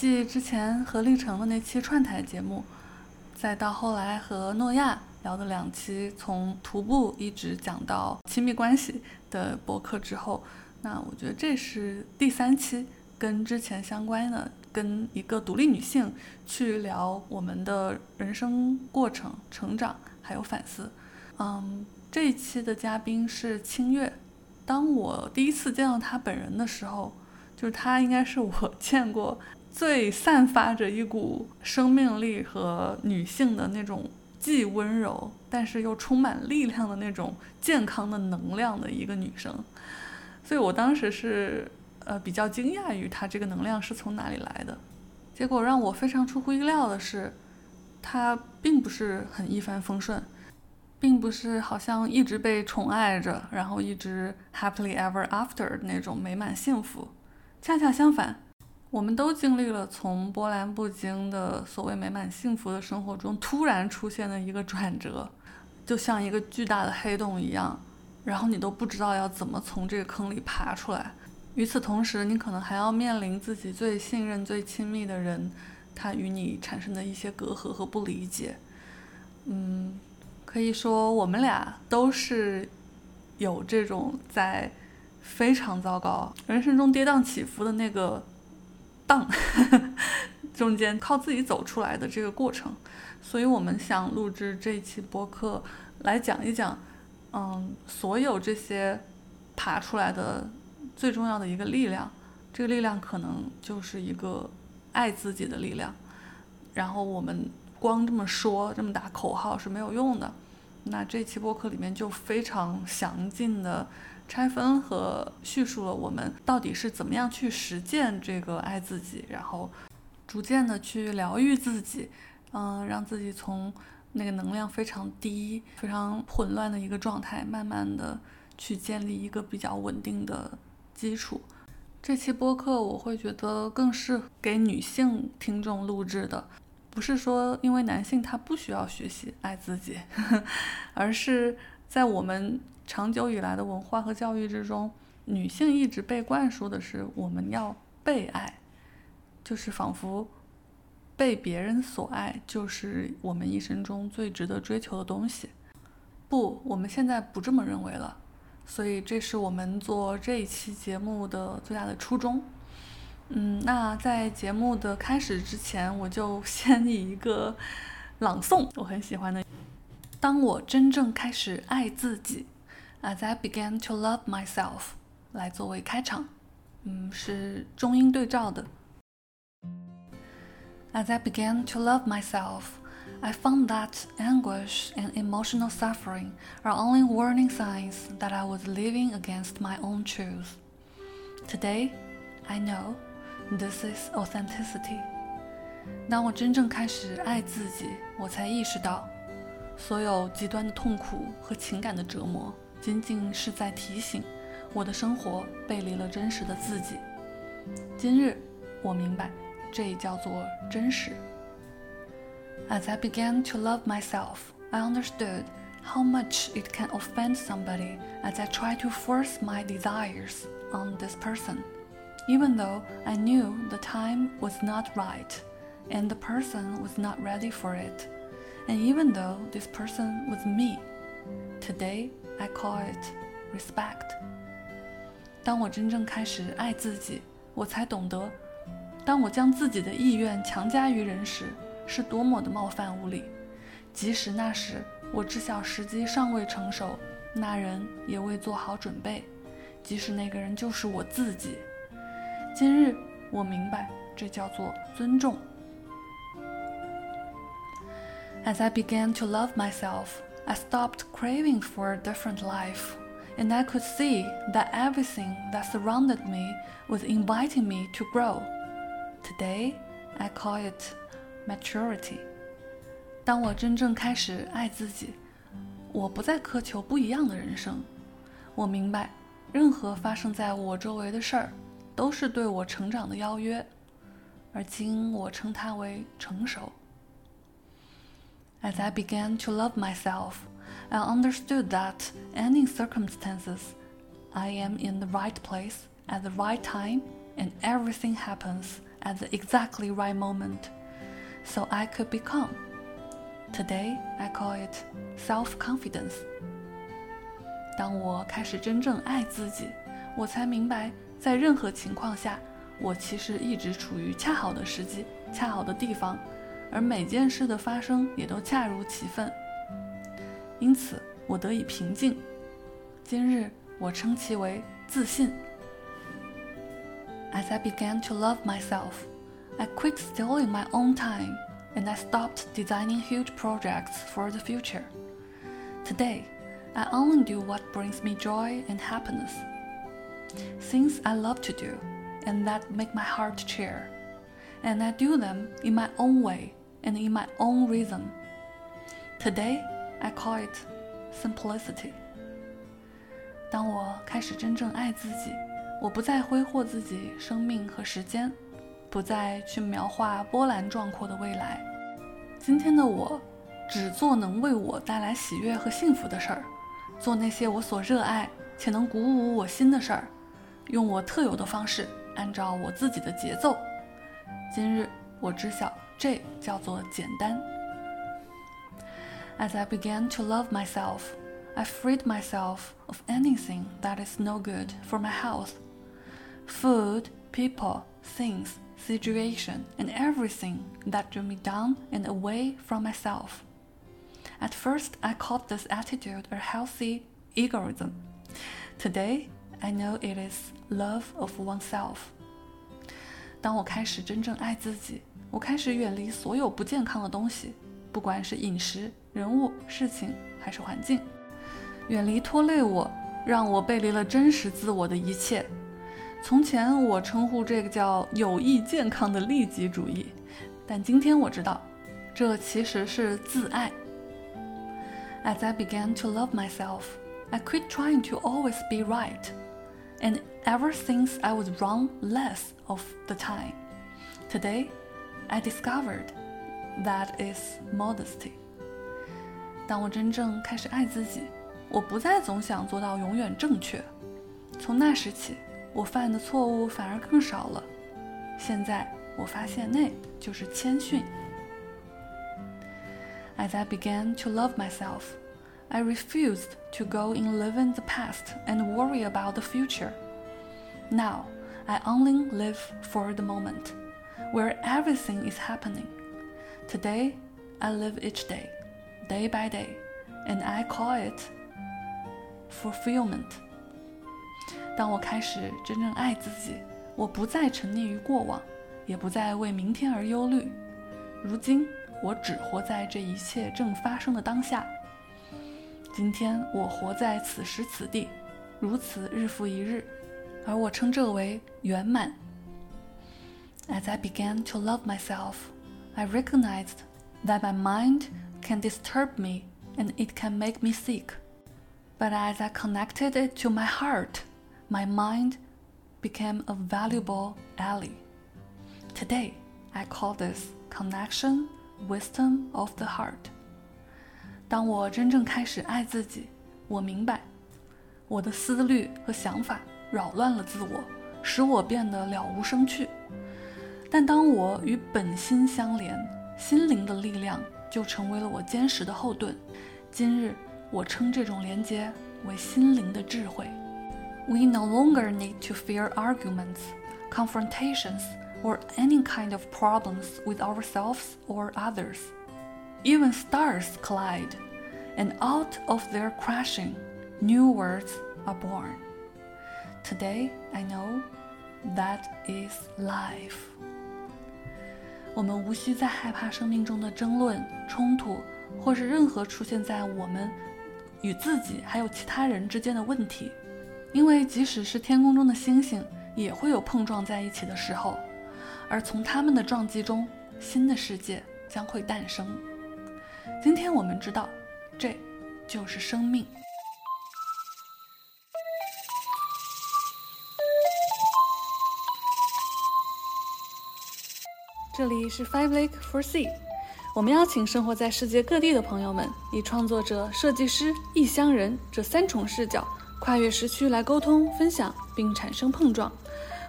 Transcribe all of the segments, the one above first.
继之前和历程的那期串台节目，再到后来和诺亚聊的两期从徒步一直讲到亲密关系的博客之后，那我觉得这是第三期跟之前相关的，跟一个独立女性去聊我们的人生过程、成长还有反思。嗯，这一期的嘉宾是清月。当我第一次见到她本人的时候，就是她应该是我 见过最散发着一股生命力和女性的那种既温柔但是又充满力量的那种健康的能量的一个女生。所以我当时是呃比较惊讶于她这个能量是从哪里来的。结果让我非常出乎意料的是，她并不是很一帆风顺。并不是好像一直被宠爱着，然后一直 happily ever after 那种美满幸福。恰恰相反，我们都经历了从波澜不惊的所谓美满幸福的生活中突然出现的一个转折，就像一个巨大的黑洞一样，然后你都不知道要怎么从这个坑里爬出来。与此同时，你可能还要面临自己最信任、最亲密的人，他与你产生的一些隔阂和不理解。嗯。可以说，我们俩都是有这种在非常糟糕人生中跌宕起伏的那个档 中间靠自己走出来的这个过程，所以我们想录制这一期播客来讲一讲，嗯，所有这些爬出来的最重要的一个力量，这个力量可能就是一个爱自己的力量，然后我们。光这么说，这么打口号是没有用的。那这期播客里面就非常详尽的拆分和叙述了我们到底是怎么样去实践这个爱自己，然后逐渐的去疗愈自己，嗯，让自己从那个能量非常低、非常混乱的一个状态，慢慢的去建立一个比较稳定的基础。这期播客我会觉得更适合给女性听众录制的。不是说因为男性他不需要学习爱自己，而是在我们长久以来的文化和教育之中，女性一直被灌输的是我们要被爱，就是仿佛被别人所爱就是我们一生中最值得追求的东西。不，我们现在不这么认为了，所以这是我们做这一期节目的最大的初衷。嗯，那在节目的开始之前，我就先以一个朗诵我很喜欢的。当我真正开始爱自己 ，As I began to love myself，来作为开场。嗯，是中英对照的。As I began to love myself, I found that anguish and emotional suffering are only warning signs that I was living against my own truth. Today, I know. This is authenticity。当我真正开始爱自己，我才意识到，所有极端的痛苦和情感的折磨， 仅仅是在提醒我的生活背离了真实的自己。今日，我明白，这叫做真实。As I began to love myself, I understood how much it can offend somebody as I try to force my desires on this person. even though I knew the time was not right and the person was not ready for it, and even though this person was me, today I call it respect. 当我真正开始爱自己，我才懂得，当我将自己的意愿强加于人时，是多么的冒犯无礼。即使那时我知晓时机尚未成熟，那人也未做好准备，即使那个人就是我自己。今日我明白，这叫做尊重。As I began to love myself, I stopped craving for a different life, and I could see that everything that surrounded me was inviting me to grow. Today, I call it maturity. 当我真正开始爱自己，我不再苛求不一样的人生。我明白，任何发生在我周围的事儿。都是对我成长的邀约，而今我称它为成熟。 As I began to love myself, I understood that any circumstances, I am in the right place at the right time, and everything happens at the exactly right moment so I could become. Today I call it self-confidence. 当我开始真正爱自己，我才明白，在任何情况下，我其实一直处于恰好的时机、恰好的地方， 而每件事的发生也都恰如其分。因此，我得以平静。今日，我称其为自信。As I began to love myself, I quit stealing my own time and I stopped designing huge projects for the future. Today, I only do what brings me joy and happiness. Things I love to do and that make my heart cheer. And I do them in my own way and in my own rhythm. Today, I call it simplicity. 当我开始真正爱自己，我不再挥霍自己生命和时间，不再去描画波澜壮阔的未来。今天的我，只做能为我带来喜悦和幸福的事儿，做那些我所热爱且能鼓舞我心的事儿，用我特有的方式，按照我自己的节奏。今日我知晓，这叫做简单。As I began to love myself. I freed myself of anything that is no good for my health. Food, people, things, situation, and everything that drew me down and away from myself. At first, I called this attitude a healthy egoism. Today, I know it is love of oneself. 当我开始真正爱自己， 我开始远离所有不健康的东西，不管是饮食、人物、事情还是环境。远离拖累我、让我背离了真实自我的一切。从前我称呼这个叫有益健康的利己主义，但今天我知道，这其实是自爱。As I began to love myself, I quit trying to always be right, and ever since I was wrong less of the time. Today, I discovered that is modesty. 当我真正开始爱自己。我不再总想做到永远正确。从那时起，我犯的错误反而更少了。现在我发现那就是谦逊。As I began to love myself, I refused to go in living the past and worry about the future. Now, I only live for the moment, Where everything is happening. Today, I live each day, day by day, and I call it fulfillment。当我开始真正爱自己，我不再沉溺于过往，也不再为明天而忧虑。如今，我只活在这一切正发生的当下。今天，我活在此时此地，如此日复一日，而我称这为圆满。As I began to love myself, I recognized that my mind can disturb me and it can make me sick. But as I connected it to my heart, my mind became a valuable ally. Today, I call this connection wisdom of the heart. 当我真正开始爱自己，我明白，我的思虑和想法扰乱了自我，使我变得了无生趣。 但当我与本心相连，心灵的力量就成为了我坚实的后盾。今日。我称这种连接为心灵的智慧。We no longer need to fear arguments, confrontations, or any kind of problems with ourselves or others. Even stars collide, and out of their crashing, new worlds are born. Today, I know that is life. 我们无需再害怕生命中的争论、冲突，或是任何出现在我们与自己还有其他人之间的问题，因为即使是天空中的星星，也会有碰撞在一起的时候，而从他们的撞击中，新的世界将会诞生。今天我们知道，这就是生命。这里是 Five Lake for Sea。我们邀请生活在世界各地的朋友们，以创作者、设计师、异乡人这三重视角，跨越时区来沟通、分享，并产生碰撞。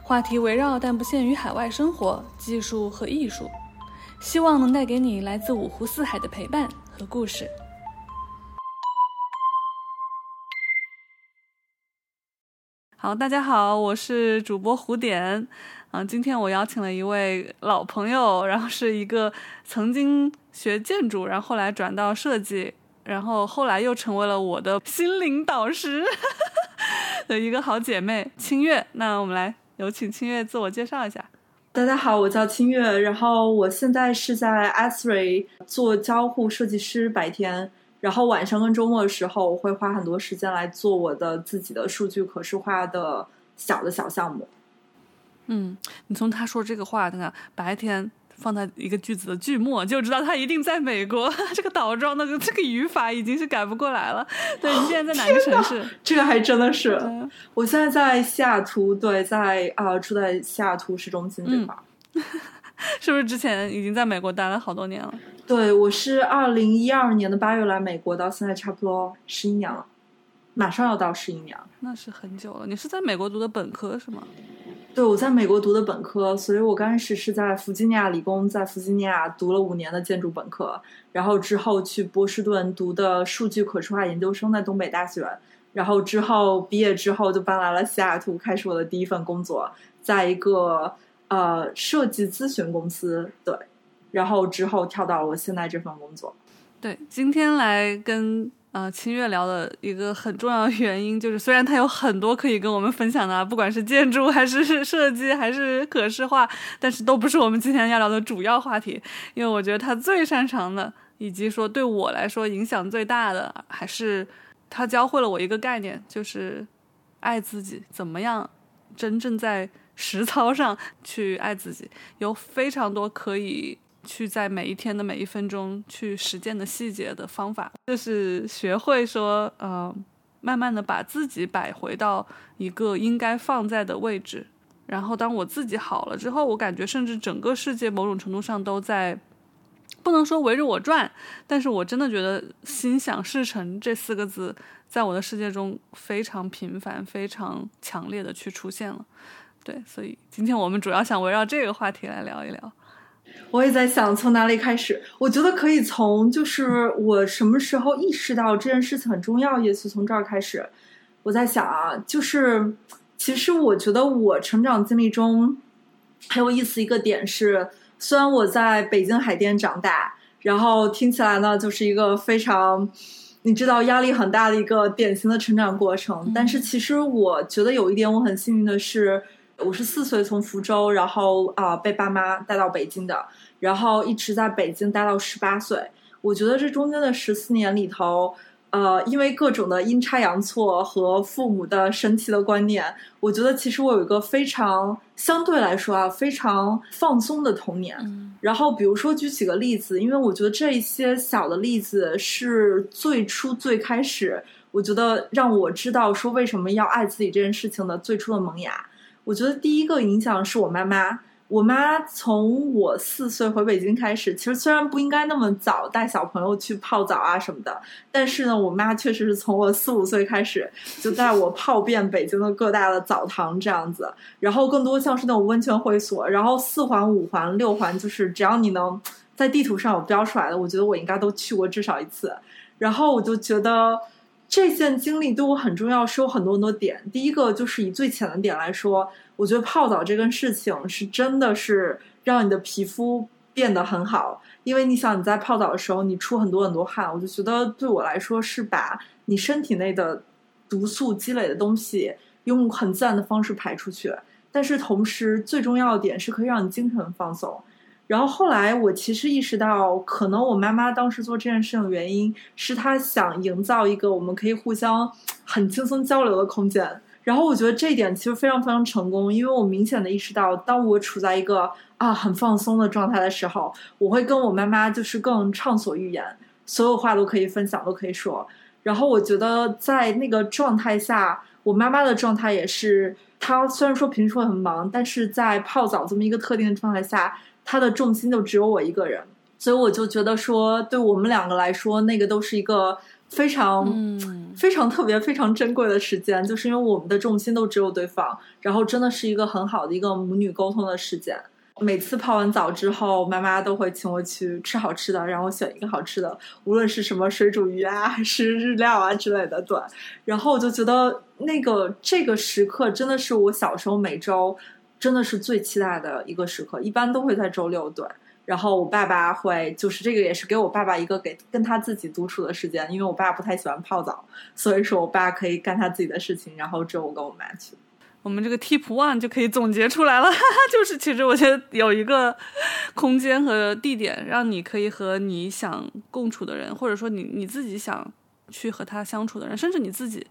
话题围绕但不限于海外生活、技术和艺术，希望能带给你来自五湖四海的陪伴和故事。好，大家好，我是主播胡点。啊，今天我邀请了一位老朋友，然后是一个曾经学建筑，然后后来转到设计，然后后来又成为了我的心灵导师 的一个好姐妹清月。那我们来有请清月自我介绍一下。大家好，我叫清月，然后我现在是在 a s r y 做交互设计师，白天，然后晚上跟周末的时候，我会花很多时间来做我的自己的数据可视化的小的小项目。嗯，你从他说这个话，那个白天放在一个句子的句末，就知道他一定在美国。这个倒装的这个语法已经是改不过来了。对你现在在哪个城市？这个还真的是，我现在在西雅图，对，在啊住在西雅图市中心对吧。是不是之前已经在美国待了好多年了？对，我是二零一二年的八月来美国，到现在差不多十一年了，马上要到十一年了。那是很久了。你是在美国读的本科是吗？对，我在美国读的本科，所以我刚开始是在弗吉尼亚理工，在弗吉尼亚读了五年的建筑本科，然后之后去波士顿读的数据可视化研究生，在东北大学，然后之后毕业之后就搬来了西雅图，开始我的第一份工作，在一个呃设计咨询公司，对，然后之后跳到了我现在这份工作。对，今天来跟。呃，清月聊的一个很重要的原因就是，虽然他有很多可以跟我们分享的，不管是建筑还是设计还是可视化，但是都不是我们今天要聊的主要话题。因为我觉得他最擅长的，以及说对我来说影响最大的，还是他教会了我一个概念，就是爱自己，怎么样真正在实操上去爱自己，有非常多可以。去在每一天的每一分钟去实践的细节的方法，就是学会说，呃，慢慢的把自己摆回到一个应该放在的位置。然后当我自己好了之后，我感觉甚至整个世界某种程度上都在，不能说围着我转，但是我真的觉得“心想事成”这四个字在我的世界中非常频繁、非常强烈的去出现了。对，所以今天我们主要想围绕这个话题来聊一聊。我也在想从哪里开始，我觉得可以从就是我什么时候意识到这件事情很重要，也许从这儿开始。我在想啊，就是其实我觉得我成长经历中很有意思一个点是，虽然我在北京海淀长大，然后听起来呢就是一个非常你知道压力很大的一个典型的成长过程，但是其实我觉得有一点我很幸运的是。我是四岁从福州，然后啊被爸妈带到北京的，然后一直在北京待到十八岁。我觉得这中间的十四年里头，呃，因为各种的阴差阳错和父母的神奇的观念，我觉得其实我有一个非常相对来说啊非常放松的童年。然后比如说举几个例子，因为我觉得这一些小的例子是最初最开始，我觉得让我知道说为什么要爱自己这件事情的最初的萌芽。我觉得第一个影响是我妈妈。我妈从我四岁回北京开始，其实虽然不应该那么早带小朋友去泡澡啊什么的，但是呢，我妈确实是从我四五岁开始就带我泡遍北京的各大的澡堂这样子。然后更多像是那种温泉会所，然后四环、五环、六环，就是只要你能在地图上有标出来的，我觉得我应该都去过至少一次。然后我就觉得。这件经历对我很重要，是有很多很多点。第一个就是以最浅的点来说，我觉得泡澡这件事情是真的是让你的皮肤变得很好，因为你想你在泡澡的时候，你出很多很多汗，我就觉得对我来说是把你身体内的毒素积累的东西用很自然的方式排出去。但是同时最重要的点是可以让你精神放松。然后后来，我其实意识到，可能我妈妈当时做这件事情的原因是她想营造一个我们可以互相很轻松交流的空间。然后我觉得这一点其实非常非常成功，因为我明显的意识到，当我处在一个啊很放松的状态的时候，我会跟我妈妈就是更畅所欲言，所有话都可以分享，都可以说。然后我觉得在那个状态下，我妈妈的状态也是，她虽然说平时会很忙，但是在泡澡这么一个特定的状态下。他的重心就只有我一个人，所以我就觉得说，对我们两个来说，那个都是一个非常、嗯非常特别、非常珍贵的时间，就是因为我们的重心都只有对方，然后真的是一个很好的一个母女沟通的时间。每次泡完澡之后，妈妈都会请我去吃好吃的，让我选一个好吃的，无论是什么水煮鱼啊，还是日料啊之类的。对，然后我就觉得那个这个时刻真的是我小时候每周真的是最期待的一个时刻，一般都会在周六。对，然后我爸爸会就是这个也是给我爸爸一个给跟他自己独处的时间，因为我爸不太喜欢泡澡，所以说我爸可以干他自己的事情，然后只有我跟我妈去。我们这个 Tip One 就可以总结出来了，就是其实我觉得有一个空间和地点，让你可以和你想共处的人，或者说你你自己想去和他相处的人，甚至你自己，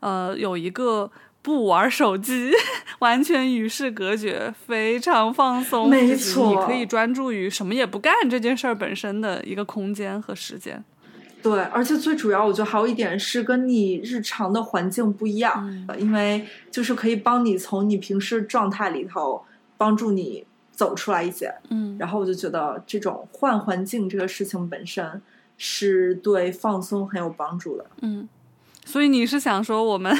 呃，有一个不玩手机，完全与世隔绝，非常放松，没错你可以专注于什么也不干这件事儿本身的一个空间和时间。对，而且最主要，我觉得还有一点是跟你日常的环境不一样，因为就是可以帮你从你平时状态里头帮助你走出来一些。嗯然后我就觉得这种换环境这个事情本身是对放松很有帮助的。嗯，所以你是想说我们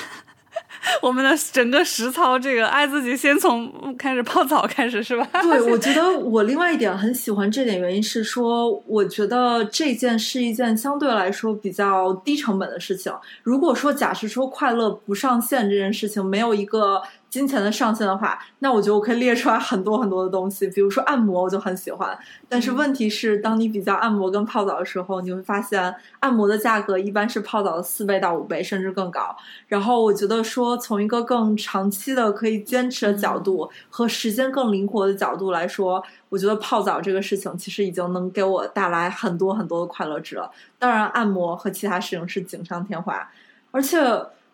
我们的整个实操这个爱自己，先从开始泡澡开始是吧？对，我觉得我另外一点很喜欢这点原因是说，我觉得这件是一件相对来说比较低成本的事情。如果说假设说快乐不上线这件事情没有一个金钱的上限的话，那我觉得我可以列出来很多很多的东西，比如说按摩，我就很喜欢。但是问题是，当你比较按摩跟泡澡的时候，你会发现按摩的价格一般是泡澡的四倍到五倍，甚至更高。然后我觉得说，从一个更长期的可以坚持的角度和时间更灵活的角度来说，我觉得泡澡这个事情其实已经能给我带来很多很多的快乐值了。当然，按摩和其他事情是锦上添花，而且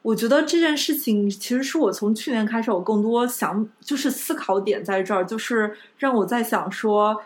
我觉得这件事情其实是我从去年开始，我更多想就是思考点在这儿，就是让我在想说，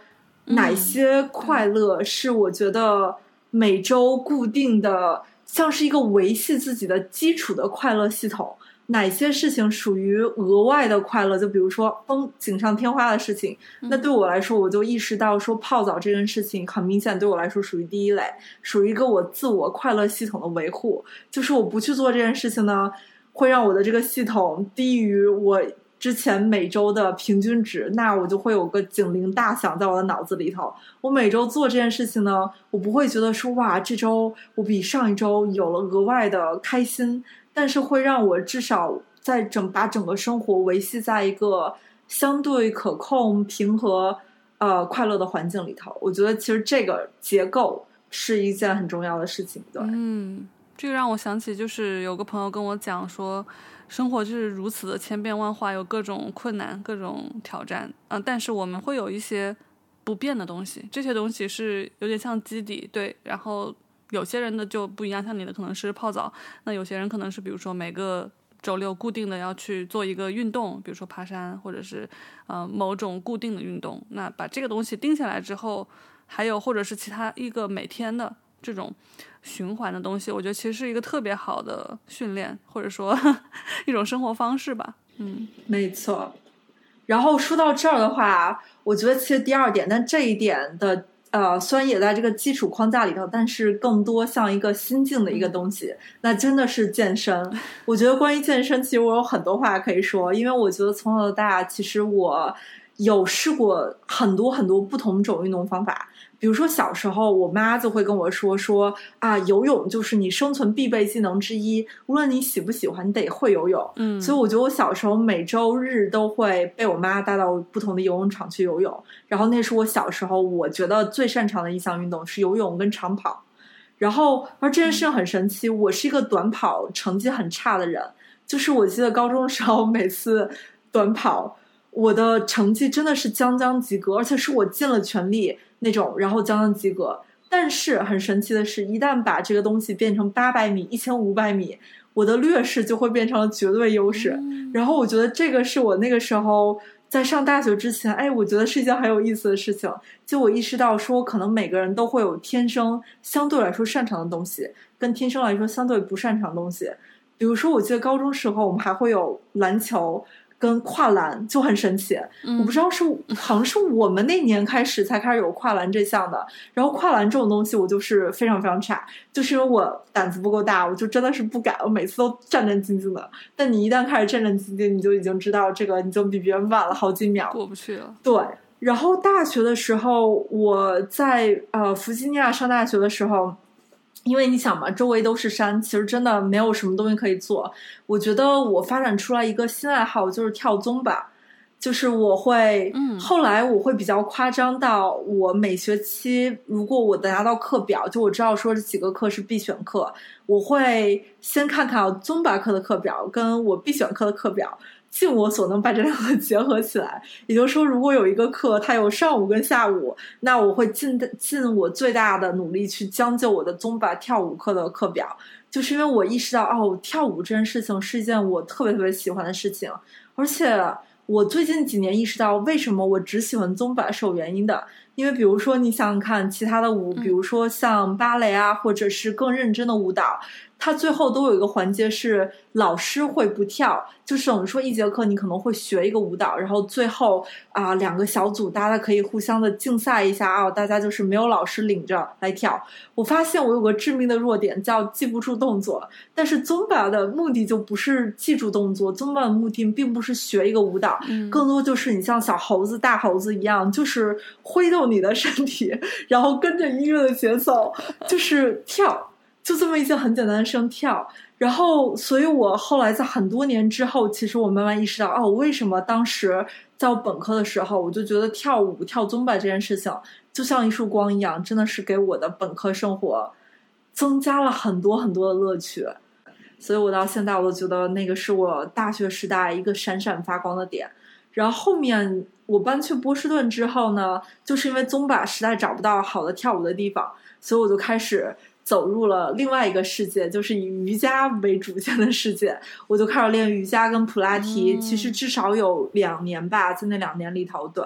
哪些快乐是我觉得每周固定的，像是一个维系自己的基础的快乐系统。哪些事情属于额外的快乐？就比如说风锦上添花的事情，那对我来说，我就意识到说泡澡这件事情很明显对我来说属于第一类，属于一个我自我快乐系统的维护。就是我不去做这件事情呢，会让我的这个系统低于我之前每周的平均值，那我就会有个警铃大响在我的脑子里头。我每周做这件事情呢，我不会觉得说哇，这周我比上一周有了额外的开心。但是会让我至少在整把整个生活维系在一个相对可控、平和、呃快乐的环境里头。我觉得其实这个结构是一件很重要的事情。对，嗯，这个让我想起，就是有个朋友跟我讲说，生活就是如此的千变万化，有各种困难、各种挑战，嗯、但是我们会有一些不变的东西，这些东西是有点像基底，对，然后。有些人的就不一样，像你的可能是泡澡，那有些人可能是比如说每个周六固定的要去做一个运动，比如说爬山，或者是呃某种固定的运动。那把这个东西定下来之后，还有或者是其他一个每天的这种循环的东西，我觉得其实是一个特别好的训练，或者说 一种生活方式吧。嗯，没错。然后说到这儿的话，我觉得其实第二点，但这一点的。呃，虽然也在这个基础框架里头，但是更多像一个心境的一个东西，那真的是健身。我觉得关于健身，其实我有很多话可以说，因为我觉得从小到大，其实我有试过很多很多不同种运动方法。比如说小时候，我妈就会跟我说说啊，游泳就是你生存必备技能之一，无论你喜不喜欢，你得会游泳。嗯，所以我觉得我小时候每周日都会被我妈带到不同的游泳场去游泳，然后那是我小时候我觉得最擅长的一项运动是游泳跟长跑。然后而这件事情很神奇，我是一个短跑成绩很差的人，就是我记得高中的时候每次短跑，我的成绩真的是将将及格，而且是我尽了全力。那种，然后将将及格。但是很神奇的是，一旦把这个东西变成八百米、一千五百米，我的劣势就会变成了绝对优势。然后我觉得这个是我那个时候在上大学之前，哎，我觉得是一件很有意思的事情。就我意识到说，可能每个人都会有天生相对来说擅长的东西，跟天生来说相对不擅长的东西。比如说，我记得高中时候我们还会有篮球。跟跨栏就很神奇。我不知道是 好像是我们那年开始才开始有跨栏这项的。然后跨栏这种东西，我就是非常非常差，就是因为我胆子不够大，我就真的是不敢，我每次都战战兢兢的。但你一旦开始战战兢兢，你就已经知道这个，你就比别人晚了好几秒，过不去了。对。然后大学的时候，我在呃弗吉尼亚上大学的时候。因为你想嘛，周围都是山，其实真的没有什么东西可以做。我觉得我发展出来一个新爱好，就是跳宗吧。就是我会，嗯，后来我会比较夸张到，我每学期如果我拿到课表，就我知道说这几个课是必选课，我会先看看宗吧课的课表，跟我必选课的课表。尽我所能把这两个结合起来，也就是说，如果有一个课它有上午跟下午，那我会尽尽我最大的努力去将就我的宗巴跳舞课的课表，就是因为我意识到，哦，跳舞这件事情是一件我特别特别喜欢的事情，而且我最近几年意识到，为什么我只喜欢宗巴是有原因的。因为比如说，你想想看，其他的舞，比如说像芭蕾啊，或者是更认真的舞蹈，它最后都有一个环节是老师会不跳，就是我们说一节课你可能会学一个舞蹈，然后最后啊两个小组大家可以互相的竞赛一下啊，大家就是没有老师领着来跳。我发现我有个致命的弱点叫记不住动作，但是宗巴的目的就不是记住动作，宗巴的目的并不是学一个舞蹈，更多就是你像小猴子、大猴子一样，就是挥动。你的身体，然后跟着音乐的节奏，就是跳，就这么一件很简单的事情跳。然后，所以我后来在很多年之后，其实我慢慢意识到，哦，为什么当时在我本科的时候，我就觉得跳舞、跳宗巴这件事情就像一束光一样，真的是给我的本科生活增加了很多很多的乐趣。所以我到现在我都觉得那个是我大学时代一个闪闪发光的点。然后后面。我搬去波士顿之后呢，就是因为宗巴实在找不到好的跳舞的地方，所以我就开始走入了另外一个世界，就是以瑜伽为主线的世界。我就开始练瑜伽跟普拉提，其实至少有两年吧，在那两年里头，对。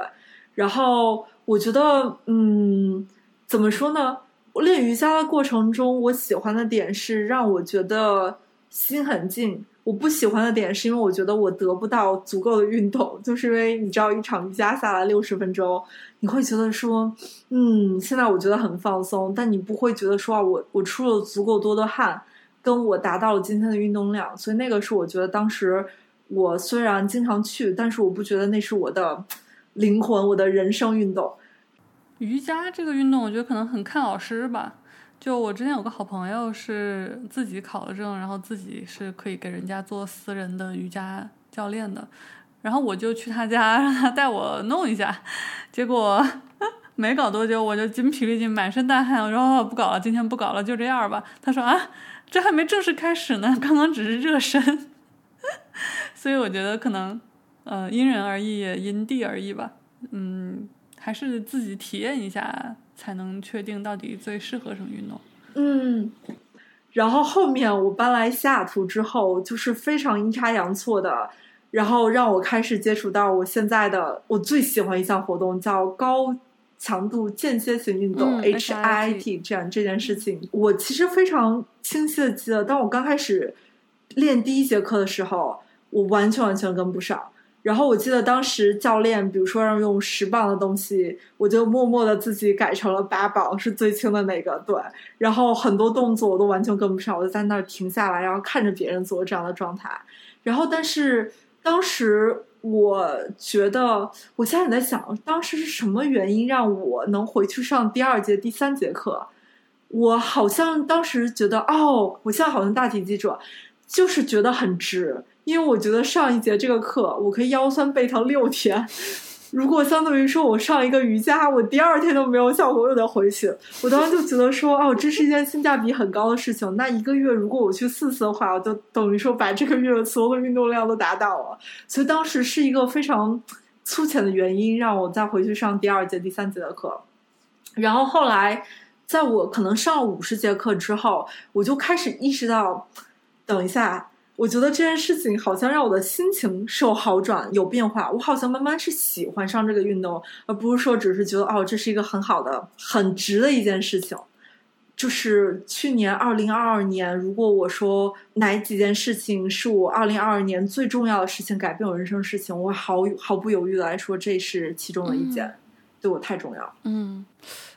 然后我觉得，嗯，怎么说呢？我练瑜伽的过程中，我喜欢的点是让我觉得心很静。我不喜欢的点是因为我觉得我得不到足够的运动，就是因为你知道一场瑜伽下来六十分钟，你会觉得说，嗯，现在我觉得很放松，但你不会觉得说啊我我出了足够多的汗，跟我达到了今天的运动量，所以那个是我觉得当时我虽然经常去，但是我不觉得那是我的灵魂，我的人生运动。瑜伽这个运动，我觉得可能很看老师吧。就我之前有个好朋友是自己考了证，然后自己是可以给人家做私人的瑜伽教练的，然后我就去他家让他带我弄一下，结果 没搞多久我就筋疲力尽、满身大汗，我说不搞了，今天不搞了，就这样吧。他说啊，这还没正式开始呢，刚刚只是热身，所以我觉得可能呃因人而异，因地而异吧，嗯，还是自己体验一下。才能确定到底最适合什么运动。嗯，然后后面我搬来西雅图之后，就是非常阴差阳错的，然后让我开始接触到我现在的我最喜欢一项活动，叫高强度间歇性运动 （HIIT） 这样这件事情。我其实非常清晰的记得，当我刚开始练第一节课的时候，我完全完全跟不上。然后我记得当时教练，比如说让用十磅的东西，我就默默的自己改成了八磅，是最轻的那个。对，然后很多动作我都完全跟不上，我就在那儿停下来，然后看着别人做这样的状态。然后，但是当时我觉得，我现在也在想，当时是什么原因让我能回去上第二节、第三节课？我好像当时觉得，哦，我现在好像大体记住，就是觉得很值。因为我觉得上一节这个课，我可以腰酸背疼六天。如果相当于说我上一个瑜伽，我第二天都没有效果，又得回去。我当时就觉得说，哦，这是一件性价比很高的事情。那一个月如果我去四次的话，我就等于说把这个月所有的运动量都达到了。所以当时是一个非常粗浅的原因，让我再回去上第二节、第三节的课。然后后来，在我可能上了五十节课之后，我就开始意识到，等一下。我觉得这件事情好像让我的心情受好转、有变化。我好像慢慢是喜欢上这个运动，而不是说只是觉得哦，这是一个很好的、很值的一件事情。就是去年二零二二年，如果我说哪几件事情是我二零二二年最重要的事情，改变我人生事情，我毫毫不犹豫的来说，这是其中的一件，对我太重要。嗯，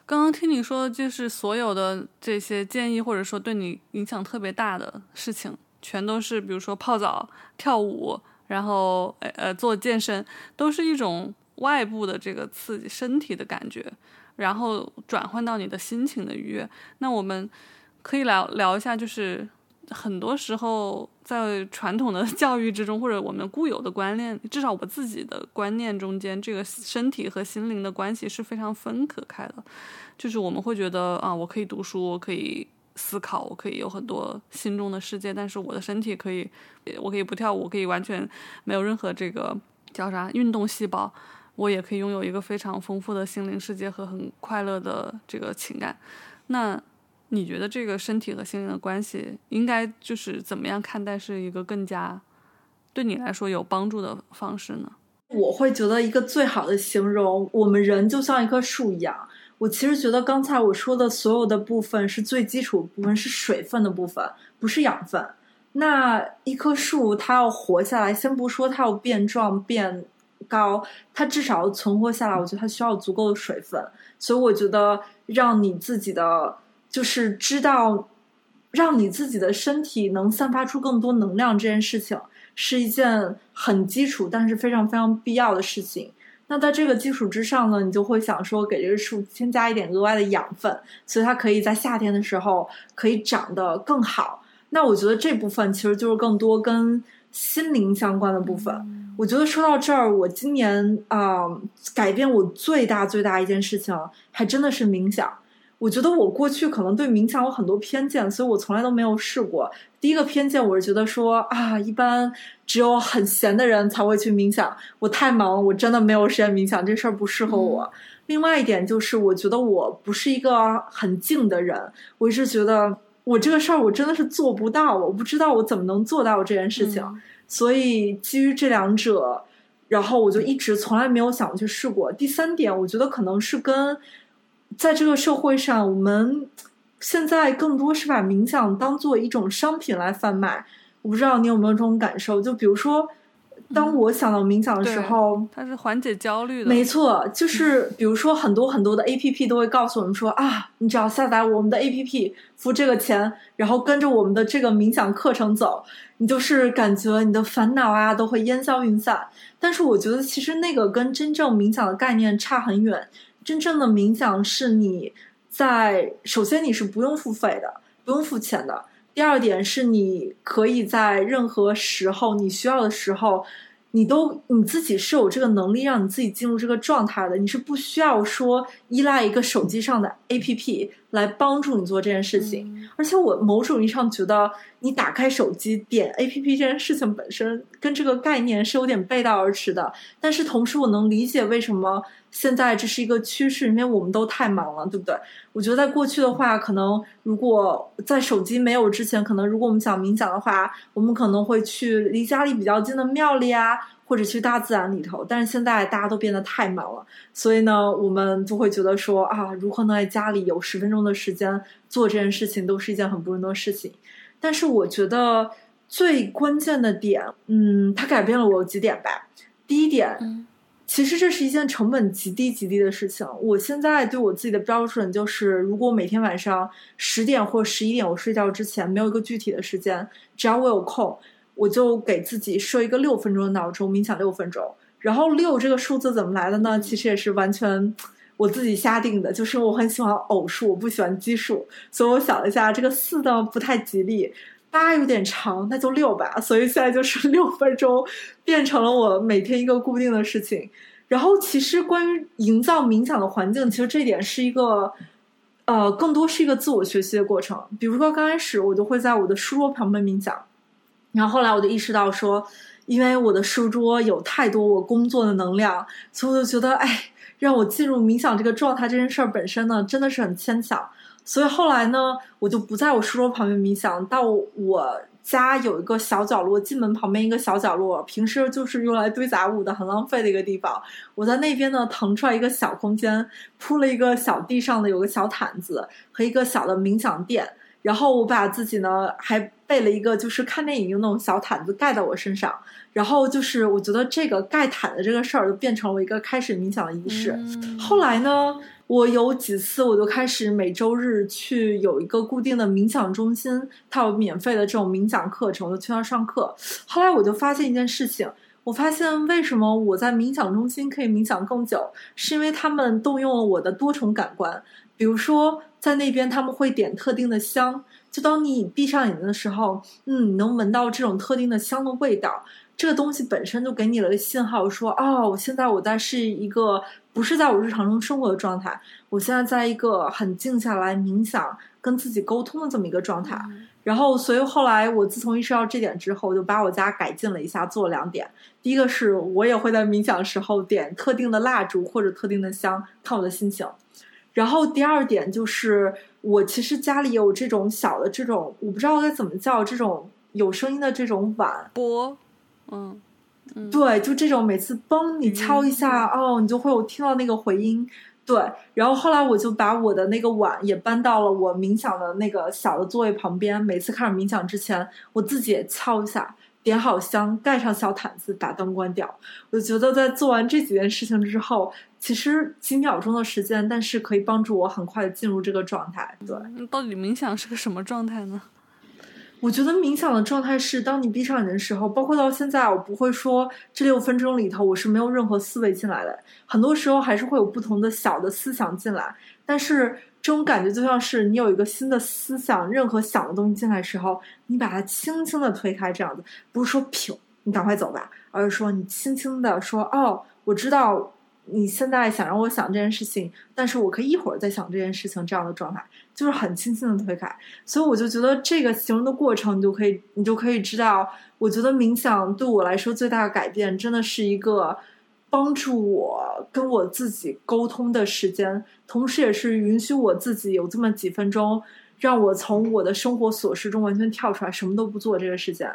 刚刚听你说，就是所有的这些建议，或者说对你影响特别大的事情，全都是比如说泡澡、跳舞，然后呃做健身，都是一种外部的这个刺激身体的感觉。然后转换到你的心情的愉悦，那我们可以聊聊一下，就是很多时候在传统的 教育之中，或者我们固有的观念，至少我自己的观念中间，这个身体和心灵的关系是非常分隔开的。就是我们会觉得啊，我可以读书，我可以思考，我可以有很多心中的世界，但是我的身体可以，我可以不跳舞，可以完全没有任何这个叫啥运动细胞。我也可以拥有一个非常丰富的心灵世界和很快乐的这个情感。那你觉得这个身体和心灵的关系应该就是怎么样看待是一个更加对你来说有帮助的方式呢？我会觉得一个最好的形容，我们人就像一棵树一样。我其实觉得刚才我说的所有的部分是最基础部分，是水分的部分，不是养分。那一棵树它要活下来，先不说它要变壮变。高，它至少要存活下来，我觉得它需要足够的水分，所以我觉得让你自己的就是知道，让你自己的身体能散发出更多能量这件事情，是一件很基础但是非常非常必要的事情。那在这个基础之上呢，你就会想说给这个树添加一点额外的养分，所以它可以在夏天的时候可以长得更好。那我觉得这部分其实就是更多跟心灵相关的部分。我觉得说到这儿，我今年啊改变我最大最大一件事情，还真的是冥想。我觉得我过去可能对冥想有很多偏见，所以我从来都没有试过。第一个偏见，我是觉得说啊，一般只有很闲的人才会去冥想。我太忙，我真的没有时间冥想，这事儿不适合我。另外一点就是，我觉得我不是一个很静的人，我一直觉得我这个事儿我真的是做不到，我不知道我怎么能做到这件事情。所以基于这两者，然后我就一直从来没有想去试过。第三点，我觉得可能是跟在这个社会上，我们现在更多是把冥想当做一种商品来贩卖。我不知道你有没有这种感受？就比如说。当我想到冥想的时候，它是缓解焦虑的。没错，就是比如说很多很多的 A P P 都会告诉我们说啊，你只要下载我们的 A P P，付这个钱，然后跟着我们的这个冥想课程走，你就是感觉你的烦恼啊都会烟消云散。但是我觉得其实那个跟真正冥想的概念差很远。真正的冥想是你在首先你是不用付费的，不用付钱的。第二点是，你可以在任何时候你需要的时候，你都你自己是有这个能力让你自己进入这个状态的，你是不需要说依赖一个手机上的 APP 来帮助你做这件事情。而且我某种意义上觉得，你打开手机点 APP 这件事情本身跟这个概念是有点背道而驰的。但是同时，我能理解为什么。现在这是一个趋势，因为我们都太忙了，对不对？我觉得在过去的话，可能如果在手机没有之前，可能如果我们想冥想的话，我们可能会去离家里比较近的庙里啊，或者去大自然里头。但是现在大家都变得太忙了，所以呢，我们就会觉得说啊，如何能在家里有十分钟的时间做这件事情，都是一件很不容易的事情。但是我觉得最关键的点，嗯，它改变了我几点吧。第一点。其实这是一件成本极低极低的事情。我现在对我自己的标准就是，如果每天晚上十点或十一点我睡觉之前没有一个具体的时间，只要我有空，我就给自己设一个六分钟的闹钟，冥想六分钟。然后六这个数字怎么来的呢？其实也是完全我自己瞎定的，就是我很喜欢偶数，我不喜欢奇数，所以我想了一下，这个四呢不太吉利。八有点长，那就六吧。所以现在就是六分钟，变成了我每天一个固定的事情。然后，其实关于营造冥想的环境，其实这一点是一个，呃，更多是一个自我学习的过程。比如说，刚开始我就会在我的书桌旁边冥想，然后后来我就意识到说，因为我的书桌有太多我工作的能量，所以我就觉得，哎，让我进入冥想这个状态这件事儿本身呢，真的是很牵强。所以后来呢，我就不在我书桌旁边冥想。到我家有一个小角落，进门旁边一个小角落，平时就是用来堆杂物的，很浪费的一个地方。我在那边呢腾出来一个小空间，铺了一个小地上的有个小毯子和一个小的冥想垫，然后我把自己呢还备了一个就是看电影用那种小毯子盖在我身上，然后就是我觉得这个盖毯的这个事儿就变成了一个开始冥想的仪式。后来呢？我有几次，我就开始每周日去有一个固定的冥想中心，它有免费的这种冥想课程，我就去那上课。后来我就发现一件事情，我发现为什么我在冥想中心可以冥想更久，是因为他们动用了我的多重感官。比如说，在那边他们会点特定的香，就当你闭上眼睛的时候，嗯，你能闻到这种特定的香的味道。这个东西本身就给你了个信号，说哦，现在我在是一个不是在我日常中生活的状态，我现在在一个很静下来冥想、跟自己沟通的这么一个状态。然后，所以后来我自从意识到这点之后，我就把我家改进了一下，做了两点。第一个是我也会在冥想时候点特定的蜡烛或者特定的香，看我的心情。然后第二点就是我其实家里有这种小的这种，我不知道该怎么叫这种有声音的这种碗钵。嗯，对，就这种每次嘣你敲一下哦，你就会有听到那个回音。对，然后后来我就把我的那个碗也搬到了我冥想的那个小的座位旁边。每次开始冥想之前，我自己也敲一下，点好香，盖上小毯子，把灯关掉。我觉得在做完这几件事情之后，其实几秒钟的时间，但是可以帮助我很快进入这个状态。对，到底冥想是个什么状态呢？我觉得冥想的状态是，当你闭上眼的时候，包括到现在，我不会说这六分钟里头我是没有任何思维进来的，很多时候还是会有不同的小的思想进来，但是这种感觉就像是你有一个新的思想，任何想的东西进来时候，你把它轻轻的推开，这样子，不是说噗，你赶快走吧，而是说你轻轻的说，哦，我知道。你现在想让我想这件事情，但是我可以一会儿再想这件事情，这样的状态就是很轻轻的推开，所以我就觉得这个形容的过程，你就可以，你就可以知道，我觉得冥想对我来说最大的改变，真的是一个帮助我跟我自己沟通的时间，同时也是允许我自己有这么几分钟，让我从我的生活琐事中完全跳出来，什么都不做这个时间。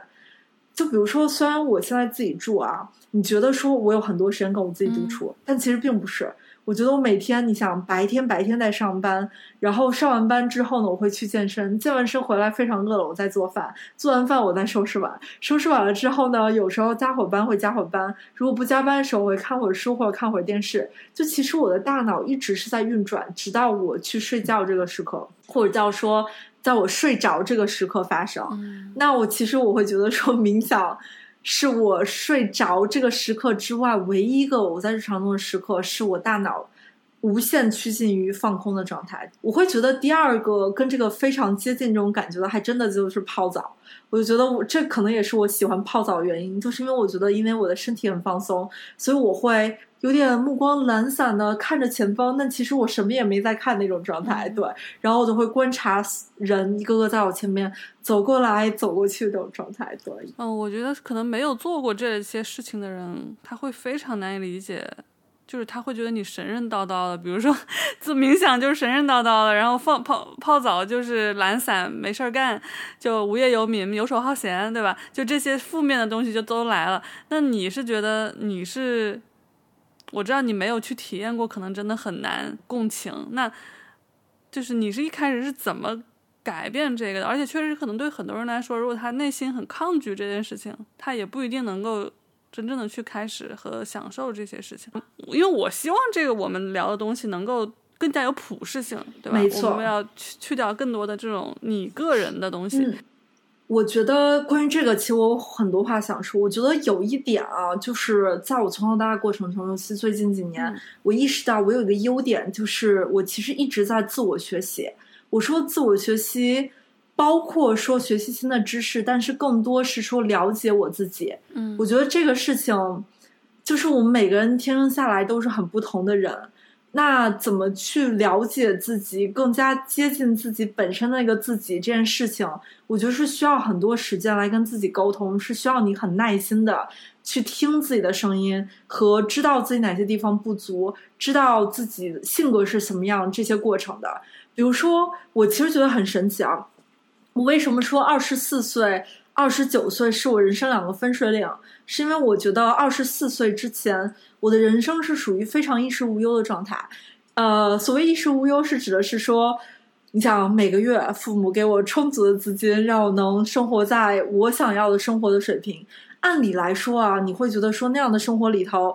就比如说，虽然我现在自己住啊，你觉得说我有很多时间跟我自己独处，但其实并不是。我觉得我每天，你想白天白天在上班，然后上完班之后呢，我会去健身，健完身回来非常饿了，我在做饭，做完饭我再收拾碗，收拾完了之后呢，有时候加会班会加会班，如果不加班的时候，我会看会儿书或者看会儿电视。就其实我的大脑一直是在运转，直到我去睡觉这个时刻，或者叫说。在我睡着这个时刻发生，那我其实我会觉得说冥想是我睡着这个时刻之外唯一一个我在日常中的时刻，是我大脑无限趋近于放空的状态。我会觉得第二个跟这个非常接近这种感觉的，还真的就是泡澡。我就觉得我这可能也是我喜欢泡澡的原因，就是因为我觉得因为我的身体很放松，所以我会。有点目光懒散的看着前方，但其实我什么也没在看那种状态。对，然后我就会观察人一个个在我前面走过来、走过去这种状态。对，嗯，我觉得可能没有做过这些事情的人，他会非常难以理解，就是他会觉得你神神叨叨的。比如说，做冥想就是神神叨叨的，然后放泡泡澡就是懒散没事儿干，就无业游民、游手好闲，对吧？就这些负面的东西就都来了。那你是觉得你是？我知道你没有去体验过，可能真的很难共情。那，就是你是一开始是怎么改变这个的？而且确实可能对很多人来说，如果他内心很抗拒这件事情，他也不一定能够真正的去开始和享受这些事情。因为我希望这个我们聊的东西能够更加有普适性，对吧？没错，我们要去去掉更多的这种你个人的东西。我觉得关于这个，其实我有很多话想说。我觉得有一点啊，就是在我从小到大过程中，尤其最近几年，我意识到我有一个优点，就是我其实一直在自我学习。我说自我学习，包括说学习新的知识，但是更多是说了解我自己。嗯，我觉得这个事情，就是我们每个人天生下来都是很不同的人。那怎么去了解自己，更加接近自己本身那个自己这件事情，我觉得是需要很多时间来跟自己沟通，是需要你很耐心的去听自己的声音和知道自己哪些地方不足，知道自己性格是什么样这些过程的。比如说，我其实觉得很神奇啊，我为什么说二十四岁？二十九岁是我人生两个分水岭，是因为我觉得二十四岁之前，我的人生是属于非常衣食无忧的状态。呃，所谓衣食无忧，是指的是说，你想每个月父母给我充足的资金，让我能生活在我想要的生活的水平。按理来说啊，你会觉得说那样的生活里头。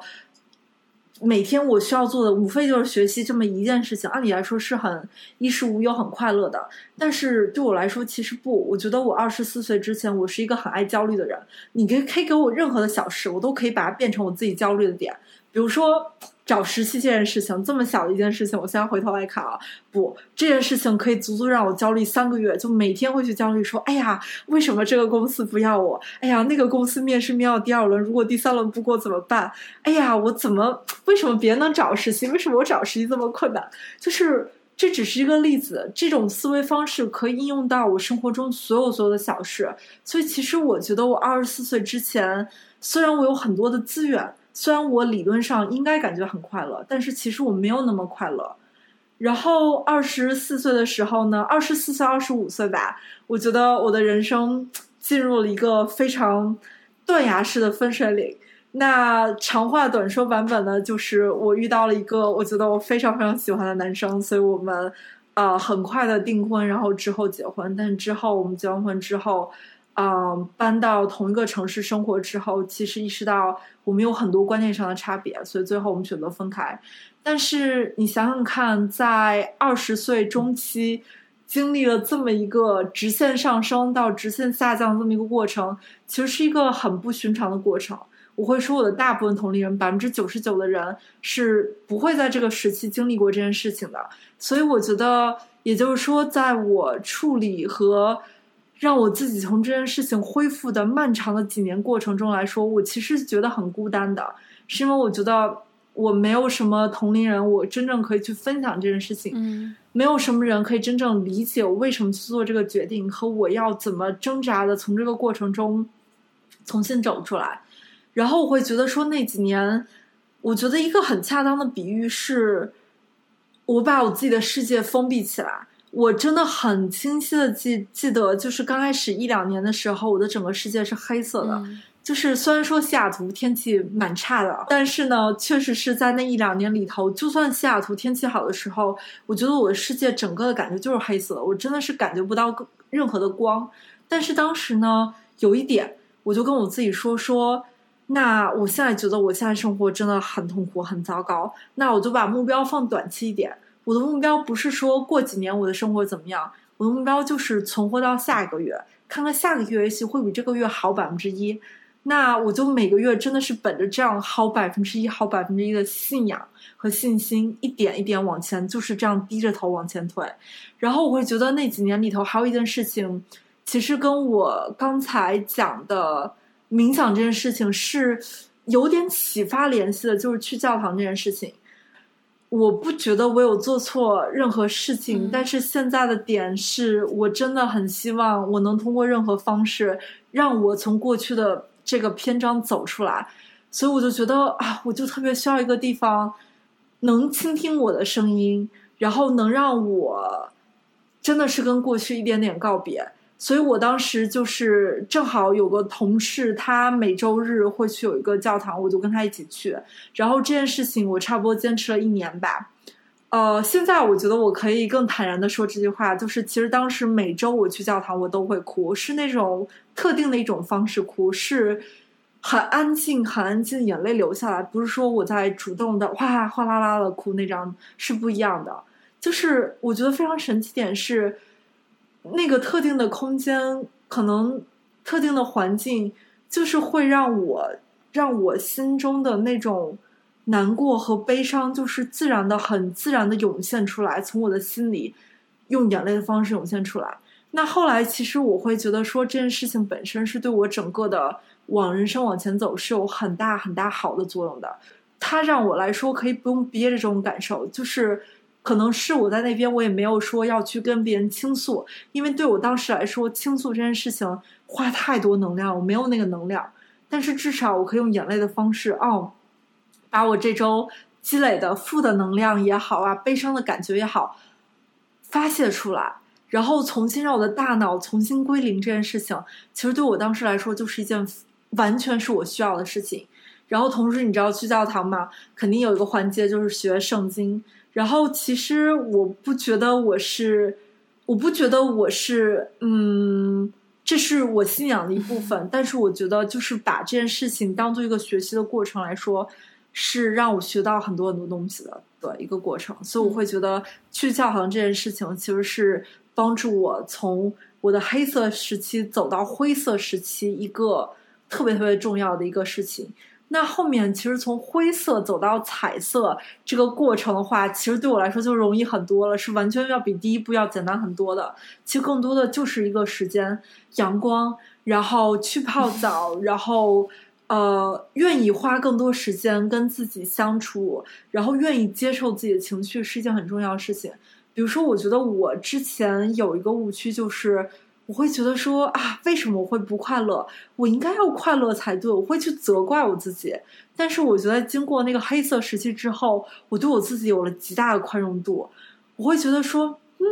每天我需要做的无非就是学习这么一件事情，按理来说是很衣食无忧、很快乐的。但是对我来说，其实不。我觉得我二十四岁之前，我是一个很爱焦虑的人。你给可以给我任何的小事，我都可以把它变成我自己焦虑的点。比如说。找实习这件事情，这么小的一件事情，我现在回头来看啊，不，这件事情可以足足让我焦虑三个月，就每天会去焦虑说，哎呀，为什么这个公司不要我？哎呀，那个公司面试面到第二轮，如果第三轮不过怎么办？哎呀，我怎么？为什么别人能找实习，为什么我找实习这么困难？就是这只是一个例子，这种思维方式可以应用到我生活中所有所有的小事。所以，其实我觉得我二十四岁之前，虽然我有很多的资源。虽然我理论上应该感觉很快乐，但是其实我没有那么快乐。然后二十四岁的时候呢，二十四岁、二十五岁吧，我觉得我的人生进入了一个非常断崖式的分水岭。那长话短说版本呢，就是我遇到了一个我觉得我非常非常喜欢的男生，所以我们啊很快的订婚，然后之后结婚。但是之后我们结完婚之后。嗯，搬到同一个城市生活之后，其实意识到我们有很多观念上的差别，所以最后我们选择分开。但是你想想看，在二十岁中期经历了这么一个直线上升到直线下降这么一个过程，其实是一个很不寻常的过程。我会说，我的大部分同龄人，百分之九十九的人是不会在这个时期经历过这件事情的。所以我觉得，也就是说，在我处理和。让我自己从这件事情恢复的漫长的几年过程中来说，我其实觉得很孤单的，是因为我觉得我没有什么同龄人，我真正可以去分享这件事情，嗯，没有什么人可以真正理解我为什么去做这个决定和我要怎么挣扎的从这个过程中重新走出来。然后我会觉得说那几年，我觉得一个很恰当的比喻是，我把我自己的世界封闭起来。我真的很清晰的记记得，就是刚开始一两年的时候，我的整个世界是黑色的。就是虽然说西雅图天气蛮差的，但是呢，确实是在那一两年里头，就算西雅图天气好的时候，我觉得我的世界整个的感觉就是黑色的，我真的是感觉不到任何的光。但是当时呢，有一点，我就跟我自己说说，那我现在觉得我现在生活真的很痛苦、很糟糕，那我就把目标放短期一点。我的目标不是说过几年我的生活怎么样，我的目标就是存活到下一个月，看看下个月也许会比这个月好百分之一。那我就每个月真的是本着这样好百分之一、好百分之一的信仰和信心，一点一点往前，就是这样低着头往前推。然后我会觉得那几年里头还有一件事情，其实跟我刚才讲的冥想这件事情是有点启发联系的，就是去教堂这件事情。我不觉得我有做错任何事情，但是现在的点是我真的很希望我能通过任何方式让我从过去的这个篇章走出来，所以我就觉得啊，我就特别需要一个地方能倾听我的声音，然后能让我真的是跟过去一点点告别。所以我当时就是正好有个同事，他每周日会去有一个教堂，我就跟他一起去。然后这件事情我差不多坚持了一年吧。呃，现在我觉得我可以更坦然的说这句话，就是其实当时每周我去教堂，我都会哭，是那种特定的一种方式哭，是很安静、很安静，眼泪流下来，不是说我在主动的哗哗啦啦的哭那张，是不一样的。就是我觉得非常神奇点是。那个特定的空间，可能特定的环境，就是会让我让我心中的那种难过和悲伤，就是自然的、很自然的涌现出来，从我的心里用眼泪的方式涌现出来。那后来，其实我会觉得说，这件事情本身是对我整个的往人生往前走是有很大很大好的作用的。它让我来说可以不用憋着这种感受，就是。可能是我在那边，我也没有说要去跟别人倾诉，因为对我当时来说，倾诉这件事情花太多能量，我没有那个能量。但是至少我可以用眼泪的方式，哦，把我这周积累的负的能量也好啊，悲伤的感觉也好，发泄出来。然后重新让我的大脑重新归零这件事情，其实对我当时来说就是一件完全是我需要的事情。然后同时，你知道去教堂嘛，肯定有一个环节就是学圣经。然后其实我不觉得我是，我不觉得我是，嗯，这是我信仰的一部分。但是我觉得就是把这件事情当做一个学习的过程来说，是让我学到很多很多东西的的一个过程。所以我会觉得去教堂这件事情其实是帮助我从我的黑色时期走到灰色时期一个特别特别重要的一个事情。那后面其实从灰色走到彩色这个过程的话，其实对我来说就容易很多了，是完全要比第一步要简单很多的。其实更多的就是一个时间、阳光，然后去泡 澡，然后呃，愿意花更多时间跟自己相处，然后愿意接受自己的情绪，是一件很重要的事情。比如说，我觉得我之前有一个误区就是。我会觉得说啊，为什么我会不快乐？我应该要快乐才对。我会去责怪我自己，但是我觉得经过那个黑色时期之后，我对我自己有了极大的宽容度。我会觉得说，嗯，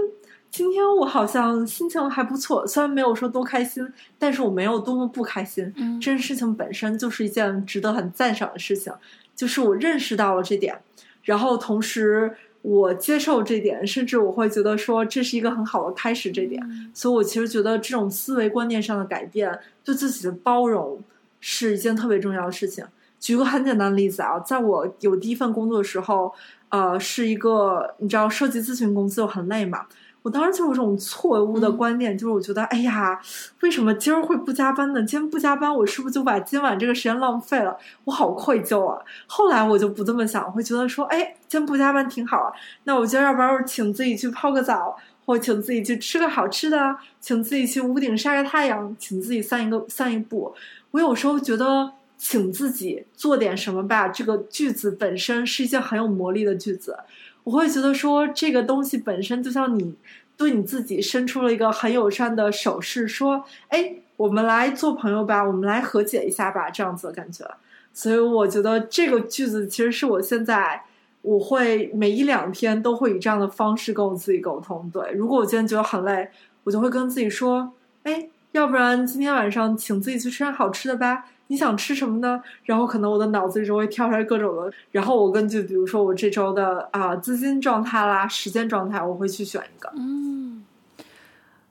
今天我好像心情还不错，虽然没有说多开心，但是我没有多么不开心。嗯，这件事情本身就是一件值得很赞赏的事情，就是我认识到了这点，然后同时。我接受这点，甚至我会觉得说这是一个很好的开始。这点，所以我其实觉得这种思维观念上的改变，对自己的包容是一件特别重要的事情。举个很简单的例子啊，在我有第一份工作的时候，呃，是一个你知道设计咨询公司，又很累嘛。我当时就有这种错误的观念，就是我觉得，哎呀，为什么今儿会不加班呢？今天不加班，我是不是就把今晚这个时间浪费了？我好愧疚啊！后来我就不这么想，会觉得说，哎，今天不加班挺好啊。那我今儿要不然请自己去泡个澡，或请自己去吃个好吃的，请自己去屋顶晒晒太阳，请自己散一个散一步。我有时候觉得，请自己做点什么吧，这个句子本身是一件很有魔力的句子。我会觉得说这个东西本身就像你对你自己伸出了一个很友善的手势，说：“哎，我们来做朋友吧，我们来和解一下吧。”这样子的感觉。所以我觉得这个句子其实是我现在我会每一两天都会以这样的方式跟我自己沟通。对，如果我今天觉得很累，我就会跟自己说：“哎，要不然今天晚上请自己去吃点好吃的吧。”你想吃什么呢？然后可能我的脑子里就会跳出来各种的，然后我根据比如说我这周的啊资金状态啦、时间状态，我会去选一个。嗯，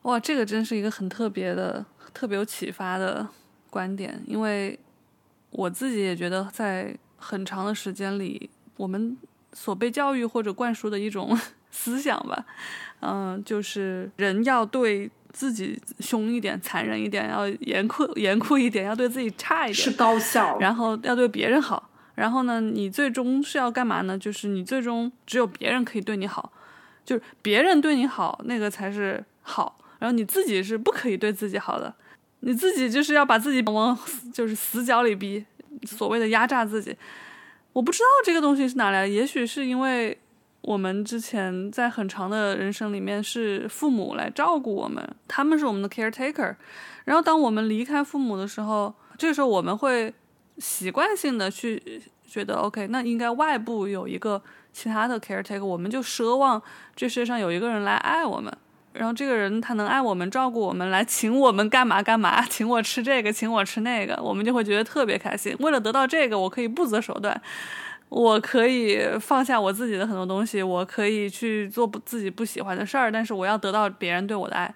哇，这个真是一个很特别的、特别有启发的观点，因为我自己也觉得在很长的时间里，我们所被教育或者灌输的一种 思想吧，嗯，就是人要对。自己凶一点、残忍一点，要严酷、严酷一点，要对自己差一点，是高效。然后要对别人好。然后呢，你最终是要干嘛呢？就是你最终只有别人可以对你好，就是别人对你好，那个才是好。然后你自己是不可以对自己好的，你自己就是要把自己往就是死角里逼，所谓的压榨自己。我不知道这个东西是哪来的，也许是因为。我们之前在很长的人生里面是父母来照顾我们，他们是我们的 caretaker。然后当我们离开父母的时候，这个时候我们会习惯性的去觉得，OK，那应该外部有一个其他的 caretaker，我们就奢望这世界上有一个人来爱我们，然后这个人他能爱我们、照顾我们，来请我们干嘛干嘛，请我吃这个，请我吃那个，我们就会觉得特别开心。为了得到这个，我可以不择手段。我可以放下我自己的很多东西，我可以去做不自己不喜欢的事儿，但是我要得到别人对我的爱。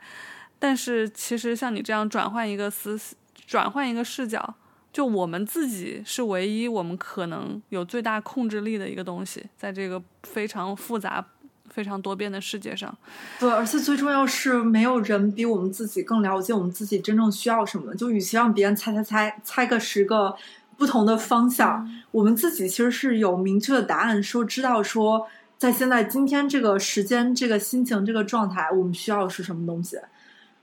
但是其实像你这样转换一个思，转换一个视角，就我们自己是唯一我们可能有最大控制力的一个东西，在这个非常复杂、非常多变的世界上。对，而且最重要是没有人比我们自己更了解我们自己真正需要什么。就与其让别人猜猜猜猜个十个。不同的方向，我们自己其实是有明确的答案，说知道说，在现在今天这个时间、这个心情、这个状态，我们需要的是什么东西。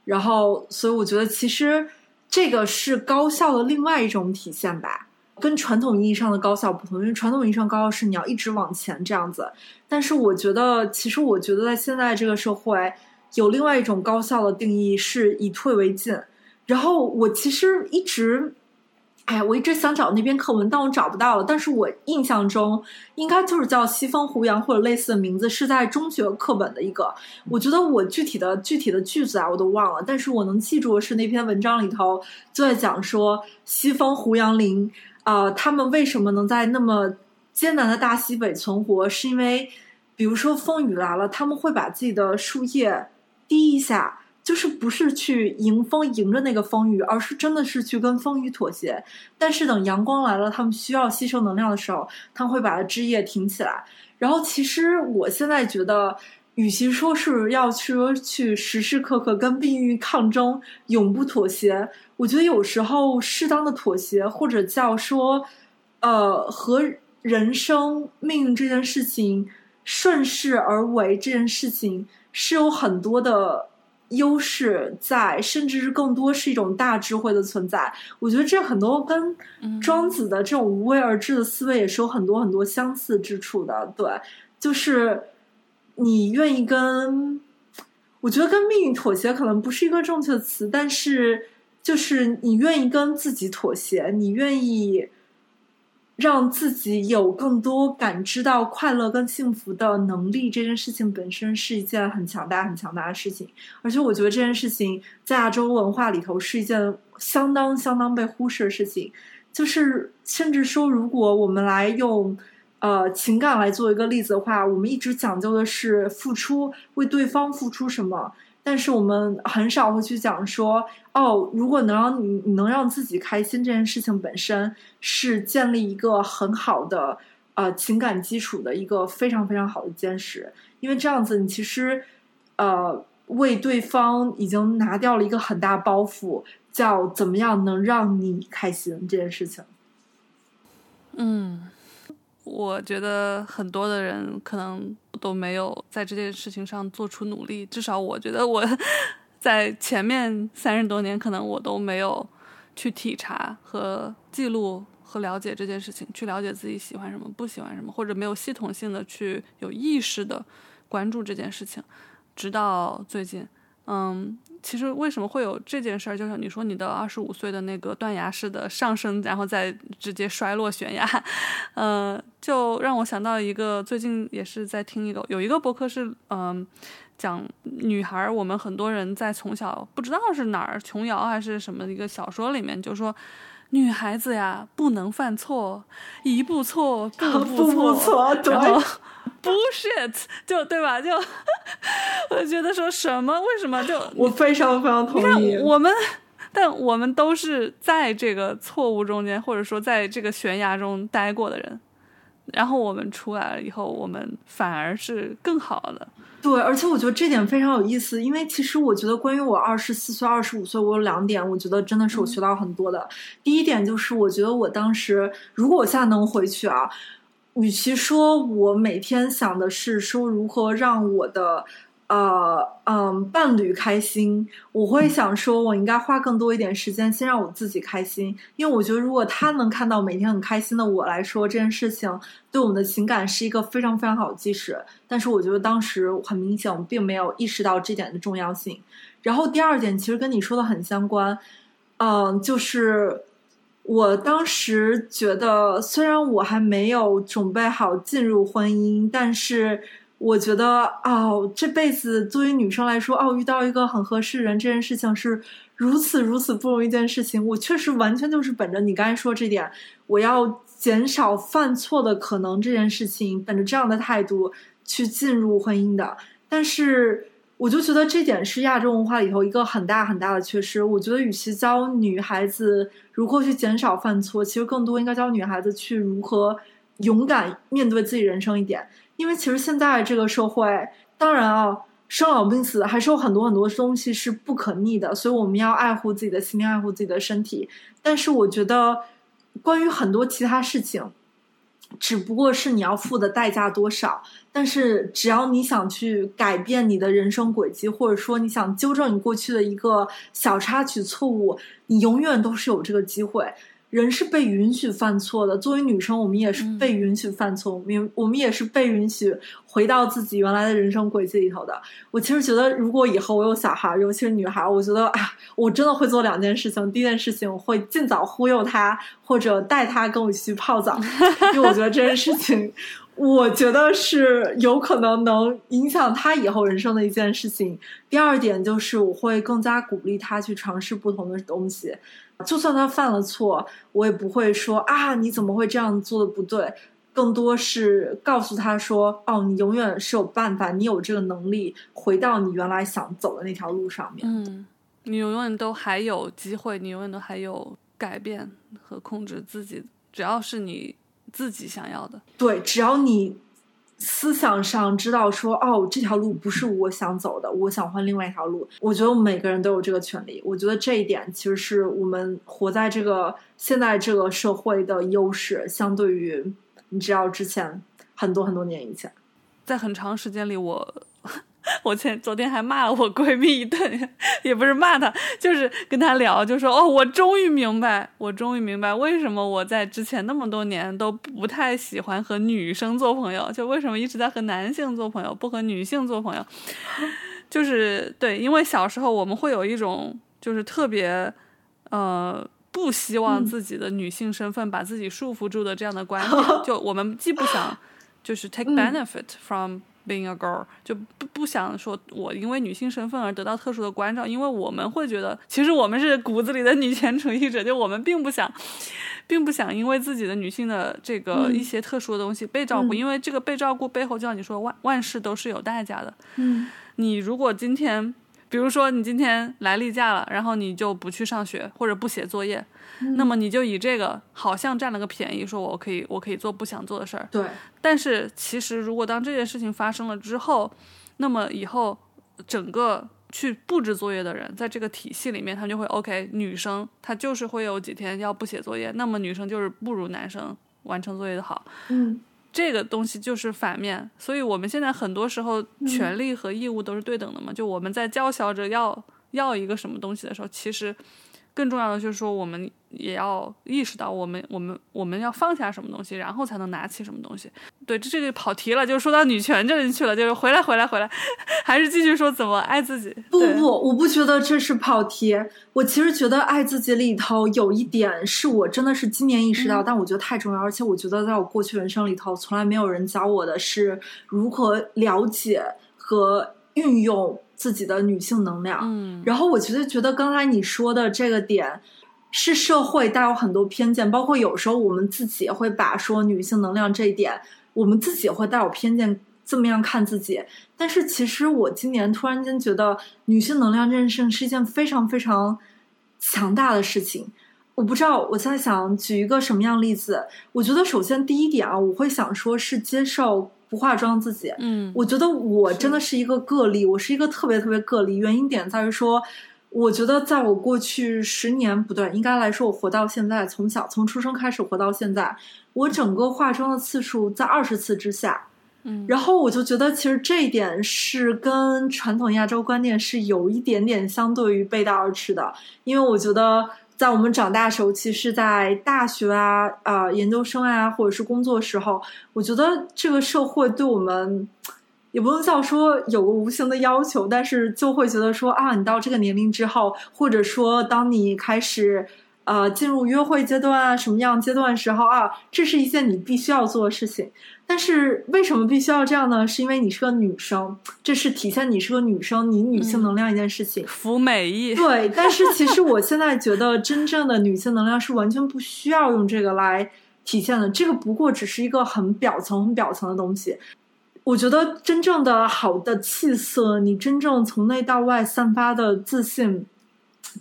然后，所以我觉得其实这个是高效的另外一种体现吧，跟传统意义上的高效不同。因为传统意义上高效是你要一直往前这样子，但是我觉得，其实我觉得在现在这个社会，有另外一种高效的定义是以退为进。然后我其实一直。哎，我一直想找那篇课文，但我找不到了。但是我印象中应该就是叫《西风胡杨》或者类似的名字，是在中学课本的一个。我觉得我具体的具体的句子啊，我都忘了。但是我能记住的是那篇文章里头就在讲说西风胡杨林啊，他们为什么能在那么艰难的大西北存活，是因为比如说风雨来了，他们会把自己的树叶低一下。就是不是去迎风迎着那个风雨，而是真的是去跟风雨妥协。但是等阳光来了，他们需要吸收能量的时候，他们会把枝叶挺起来。然后，其实我现在觉得，与其说是要说去时时刻刻跟命运抗争，永不妥协，我觉得有时候适当的妥协，或者叫说，呃，和人生命运这件事情顺势而为这件事情是有很多的。优势在，甚至是更多是一种大智慧的存在。我觉得这很多跟庄子的这种无为而治的思维也是有很多很多相似之处的。对，就是你愿意跟，我觉得跟命运妥协可能不是一个正确的词，但是就是你愿意跟自己妥协，你愿意。让自己有更多感知到快乐跟幸福的能力，这件事情本身是一件很强大、很强大的事情。而且，我觉得这件事情在亚洲文化里头是一件相当、相当被忽视的事情。就是，甚至说，如果我们来用呃情感来做一个例子的话，我们一直讲究的是付出，为对方付出什么。但是我们很少会去讲说，哦，如果能让你能让自己开心，这件事情本身是建立一个很好的呃情感基础的一个非常非常好的坚实，因为这样子你其实呃为对方已经拿掉了一个很大包袱，叫怎么样能让你开心这件事情。嗯。我觉得很多的人可能都没有在这件事情上做出努力，至少我觉得我 在前面三十多年，可能我都没有去体察和记录和了解这件事情，去了解自己喜欢什么、不喜欢什么，或者没有系统性的去有意识的关注这件事情，直到最近。嗯，其实为什么会有这件事儿？就像你说，你的二十五岁的那个断崖式的上升，然后再直接摔落悬崖，嗯，就让我想到一个最近也是在听一个有一个博客是嗯讲女孩，我们很多人在从小不知道是哪儿琼瑶还是什么一个小说里面就说女孩子呀不能犯错，一步错步步错，然后。bullshit，就对吧？就我就觉得说什么？为什么？就我非常非常同意。我们，但我们都是在这个错误中间，或者说在这个悬崖中待过的人，然后我们出来了以后，我们反而是更好的。对，而且我觉得这点非常有意思，因为其实我觉得关于我二十四岁、二十五岁，我有两点，我觉得真的是我学到很多的。第一点就是，我觉得我当时，如果我现在能回去啊。与其说我每天想的是说如何让我的呃嗯伴侣开心，我会想说我应该花更多一点时间先让我自己开心，因为我觉得如果他能看到每天很开心的我来说这件事情，对我们的情感是一个非常非常好的基石。但是我觉得当时很明显，我并没有意识到这点的重要性。然后第二点其实跟你说的很相关，嗯，就是。我当时觉得，虽然我还没有准备好进入婚姻，但是我觉得，哦，这辈子作为女生来说，哦，遇到一个很合适人这件事情是如此如此不容易一件事情。我确实完全就是本着你刚才说这点，我要减少犯错的可能这件事情，本着这样的态度去进入婚姻的。但是。我就觉得这点是亚洲文化里头一个很大很大的缺失。我觉得与其教女孩子如何去减少犯错，其实更多应该教女孩子去如何勇敢面对自己人生一点。因为其实现在这个社会，当然啊，生老病死还是有很多很多东西是不可逆的，所以我们要爱护自己的心灵，爱护自己的身体。但是我觉得，关于很多其他事情。只不过是你要付的代价多少，但是只要你想去改变你的人生轨迹，或者说你想纠正你过去的一个小插曲错误，你永远都是有这个机会。人是被允许犯错的。作为女生，我们也是被允许犯错，我们我们也是被允许回到自己原来的人生轨迹里头的。我其实觉得，如果以后我有小孩，尤其是女孩，我觉得啊，我真的会做两件事情。第一件事情，我会尽早忽悠她，或者带她跟我一起去泡澡，因为我觉得这件事情。我觉得是有可能能影响他以后人生的一件事情。第二点就是，我会更加鼓励他去尝试不同的东西，就算他犯了错，我也不会说啊你怎么会这样做的不对，更多是告诉他说哦，你永远是有办法，你有这个能力回到你原来想走的那条路上面。嗯，你永远都还有机会，你永远都还有改变和控制自己，只要是你。自己想要的，对，只要你思想上知道说，哦，这条路不是我想走的，我想换另外一条路。我觉得我们每个人都有这个权利。我觉得这一点其实是我们活在这个现在这个社会的优势，相对于你知道之前很多很多年以前，在很长时间里我。我前昨天还骂了我闺蜜一顿，也不是骂她，就是跟她聊，就说哦，我终于明白，我终于明白为什么我在之前那么多年都不太喜欢和女生做朋友，就为什么一直在和男性做朋友，不和女性做朋友，就是对，因为小时候我们会有一种就是特别呃不希望自己的女性身份把自己束缚住的这样的观点，就我们既不想就是 take benefit from。Being a girl 就不不想说，我因为女性身份而得到特殊的关照，因为我们会觉得，其实我们是骨子里的女权主义者，就我们并不想，并不想因为自己的女性的这个一些特殊的东西被照顾，因为这个被照顾背后，就像你说，万万事都是有代价的。嗯，你如果今天。比如说，你今天来例假了，然后你就不去上学或者不写作业，那么你就以这个好像占了个便宜，说我可以我可以做不想做的事儿。对。但是其实，如果当这件事情发生了之后，那么以后整个去布置作业的人，在这个体系里面，他就会 OK。女生她就是会有几天要不写作业，那么女生就是不如男生完成作业的好。嗯。这个东西就是反面，所以我们现在很多时候权利和义务都是对等的嘛。就我们在叫嚣着要要一个什么东西的时候，其实更重要的就是说我们。也要意识到，我们我们我们要放下什么东西，然后才能拿起什么东西。对，这这个跑题了，就说到女权这里去了，就是回来回来回来，还是继续说怎么爱自己。不不，我不觉得这是跑题。我其实觉得爱自己里头有一点是我真的是今年意识到，但我觉得太重要，而且我觉得在我过去人生里头，从来没有人教我的是如何了解和运用自己的女性能量。嗯，然后我觉得觉得刚才你说的这个点。是社会带有很多偏见，包括有时候我们自己也会把说女性能量这一点，我们自己会带有偏见，这么样看自己。但是其实我今年突然间觉得，女性能量这件事情是一件非常非常强大的事情。我不知道我在想举一个什么样例子。我觉得首先第一点啊，我会想说是接受不化妆自己。嗯，我觉得我真的是一个个例，我是一个特别特别个例。原因点在于说。我觉得，在我过去十年不对，应该来说，我活到现在，从小从出生开始活到现在，我整个化妆的次数在二十次之下。嗯，然后我就觉得，其实这一点是跟传统亚洲观念是有一点点相对于背道而驰的。因为我觉得，在我们长大时候，其实，在大学啊、啊研究生啊，或者是工作时候，我觉得这个社会对我们。也不能叫说有个无形的要求，但是就会觉得说啊，你到这个年龄之后，或者说当你开始呃进入约会阶段啊，什么样阶段的时候啊，这是一件你必须要做的事情。但是为什么必须要这样呢？是因为你是个女生，这是体现你是个女生，你女性能量一件事情。服美意。对，但是其实我现在觉得，真正的女性能量是完全不需要用这个来体现的，这个不过只是一个很表层、很表层的东西。我觉得真正的好的气色，你真正从内到外散发的自信，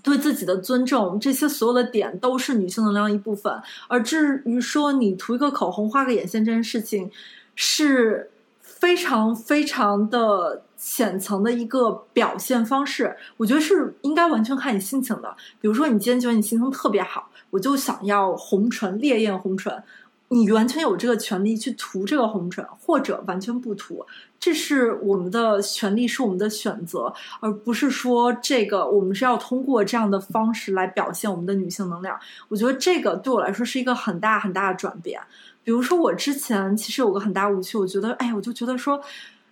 对自己的尊重，这些所有的点都是女性能量一部分。而至于说你涂一个口红、画个眼线这件事情，是非常非常的浅层的一个表现方式。我觉得是应该完全看你心情的。比如说，你今天觉得你心情特别好，我就想要红唇、烈焰红唇。你完全有这个权利去涂这个红唇，或者完全不涂，这是我们的权利，是我们的选择，而不是说这个我们是要通过这样的方式来表现我们的女性能量。我觉得这个对我来说是一个很大很大的转变。比如说，我之前其实有个很大误区，我觉得，哎，我就觉得说。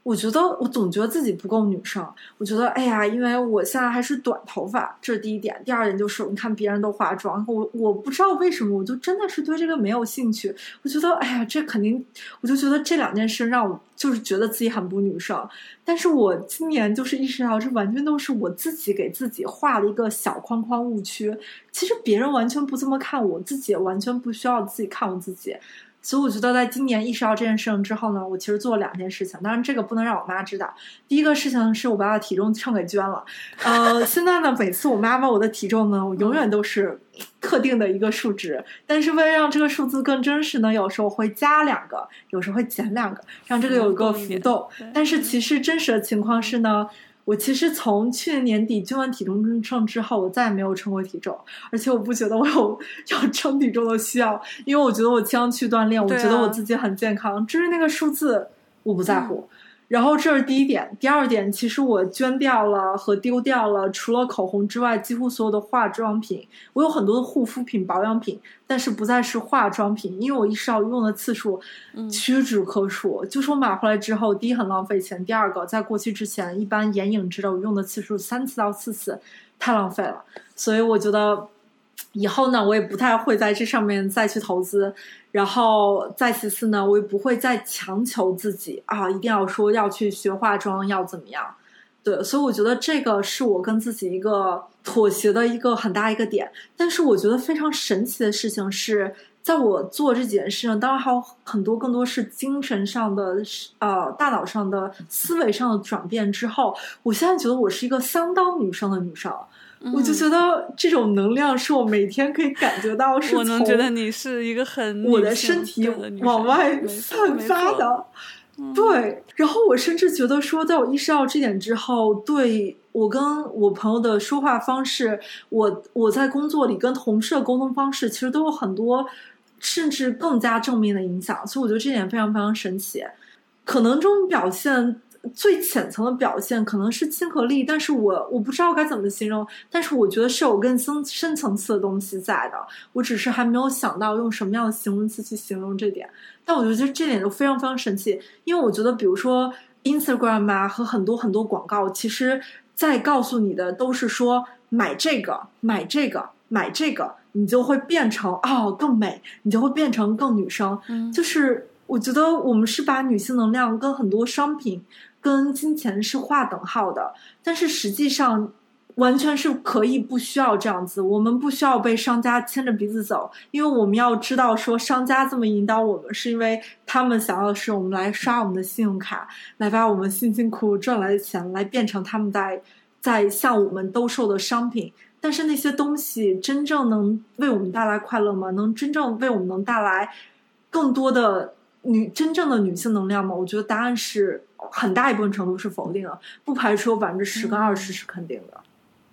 我觉得我总觉得自己不够女生。我觉得，哎呀，因为我现在还是短头发，这是第一点。第二点就是，你看别人都化妆，我我不知道为什么，我就真的是对这个没有兴趣。我觉得，哎呀，这肯定，我就觉得这两件事让我就是觉得自己很不女生。但是我今年就是意识到，这完全都是我自己给自己画的一个小框框误区。其实别人完全不这么看我自己，完全不需要自己看我自己。所以我觉得，在今年意识到这件事情之后呢，我其实做了两件事情。当然，这个不能让我妈知道。第一个事情是我把我体重秤给捐了。呃，现在呢，每次我妈问我的体重呢，我永远都是特定的一个数值。但是为了让这个数字更真实呢，有时候会加两个，有时候会减两个，让这个有一个浮动。但是其实真实的情况是呢。我其实从去年年底捐完体重秤之后，我再也没有称过体重，而且我不觉得我有要称体重的需要，因为我觉得我经常去锻炼，我觉得我自己很健康，至于那个数字，我不在乎。然后这是第一点，第二点，其实我捐掉了和丢掉了，除了口红之外，几乎所有的化妆品。我有很多的护肤品、保养品，但是不再是化妆品，因为我意识到用的次数屈指可数。就是我买回来之后，第一很浪费钱，第二个在过期之前，一般眼影之类我用的次数三次到四次，太浪费了。所以我觉得。以后呢，我也不太会在这上面再去投资，然后再其次呢，我也不会再强求自己啊，一定要说要去学化妆，要怎么样？对，所以我觉得这个是我跟自己一个妥协的一个很大一个点。但是我觉得非常神奇的事情是，在我做这几件事情，当然还有很多更多是精神上的、呃，大脑上的、思维上的转变之后，我现在觉得我是一个相当女生的女生。我就觉得这种能量是我每天可以感觉到，是我能觉得你是一个很我的身体往外散发的，对。然后我甚至觉得说，在我意识到这点之后，对我跟我朋友的说话方式，我我在工作里跟同事的沟通方式，其实都有很多甚至更加正面的影响。所以我觉得这点非常非常神奇。可能这种表现。最浅层的表现可能是亲和力，但是我我不知道该怎么形容，但是我觉得是有更深深层次的东西在的，我只是还没有想到用什么样的形容词去形容这点。但我觉得这点就非常非常神奇，因为我觉得比如说 Instagram 啊和很多很多广告，其实在告诉你的都是说买这个买这个买这个，你就会变成哦更美，你就会变成更女生。就是我觉得我们是把女性能量跟很多商品。跟金钱是划等号的，但是实际上完全是可以不需要这样子。我们不需要被商家牵着鼻子走，因为我们要知道，说商家这么引导我们，是因为他们想要的是我们来刷我们的信用卡，来把我们辛辛苦苦赚来的钱来变成他们在在向我们兜售的商品。但是那些东西真正能为我们带来快乐吗？能真正为我们能带来更多的女真正的女性能量吗？我觉得答案是。很大一部分程度是否定的，不排除有百分之十跟二十是肯定的。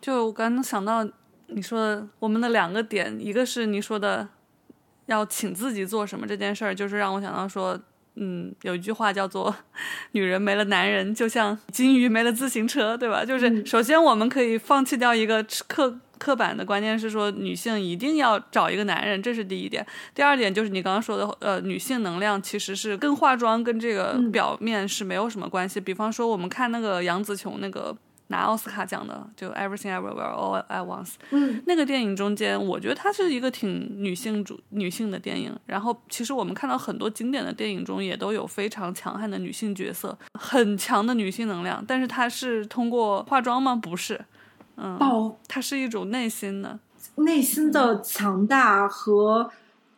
就我刚刚想到你说的我们的两个点，一个是你说的要请自己做什么这件事儿，就是让我想到说，嗯，有一句话叫做“女人没了男人，就像金鱼没了自行车”，对吧？就是首先我们可以放弃掉一个刻。刻板的观念是说女性一定要找一个男人，这是第一点。第二点就是你刚刚说的，呃，女性能量其实是跟化妆跟这个表面是没有什么关系。比方说我们看那个杨紫琼那个拿奥斯卡奖的，就 Everything Everywhere All at Once，嗯，那个电影中间，我觉得它是一个挺女性主女性的电影。然后其实我们看到很多经典的电影中也都有非常强悍的女性角色，很强的女性能量。但是它是通过化妆吗？不是。嗯，它是一种内心的、内心的强大和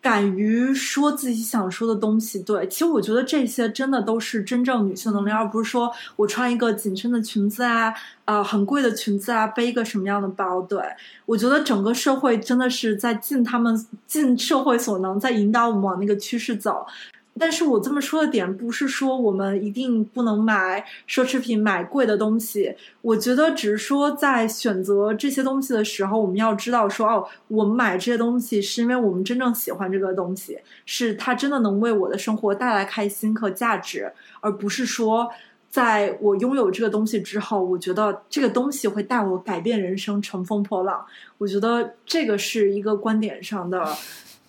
敢于说自己想说的东西。对，其实我觉得这些真的都是真正女性能力，而不是说我穿一个紧身的裙子啊，呃，很贵的裙子啊，背一个什么样的包。对，我觉得整个社会真的是在尽他们尽社会所能，在引导我们往那个趋势走。但是我这么说的点不是说我们一定不能买奢侈品、买贵的东西。我觉得只是说在选择这些东西的时候，我们要知道说哦，我们买这些东西是因为我们真正喜欢这个东西，是它真的能为我的生活带来开心和价值，而不是说在我拥有这个东西之后，我觉得这个东西会带我改变人生、乘风破浪。我觉得这个是一个观点上的。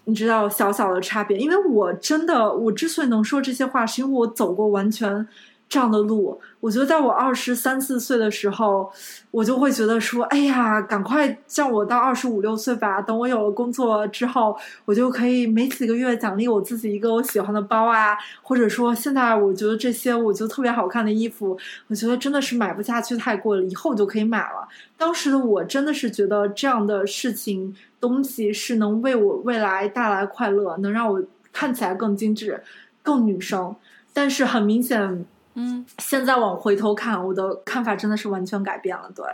你知道小小的差别，因为我真的，我之所以能说这些话，是因为我走过完全这样的路。我觉得在我二十三四岁的时候，我就会觉得说：“哎呀，赶快叫我到二十五六岁吧，等我有了工作之后，我就可以每几个月奖励我自己一个我喜欢的包啊，或者说现在我觉得这些我觉得特别好看的衣服，我觉得真的是买不下去，太贵了，以后就可以买了。当时的我真的是觉得这样的事情东西是能为我未来带来快乐，能让我看起来更精致、更女生。但是很明显。嗯，现在往回头看，我的看法真的是完全改变了。对，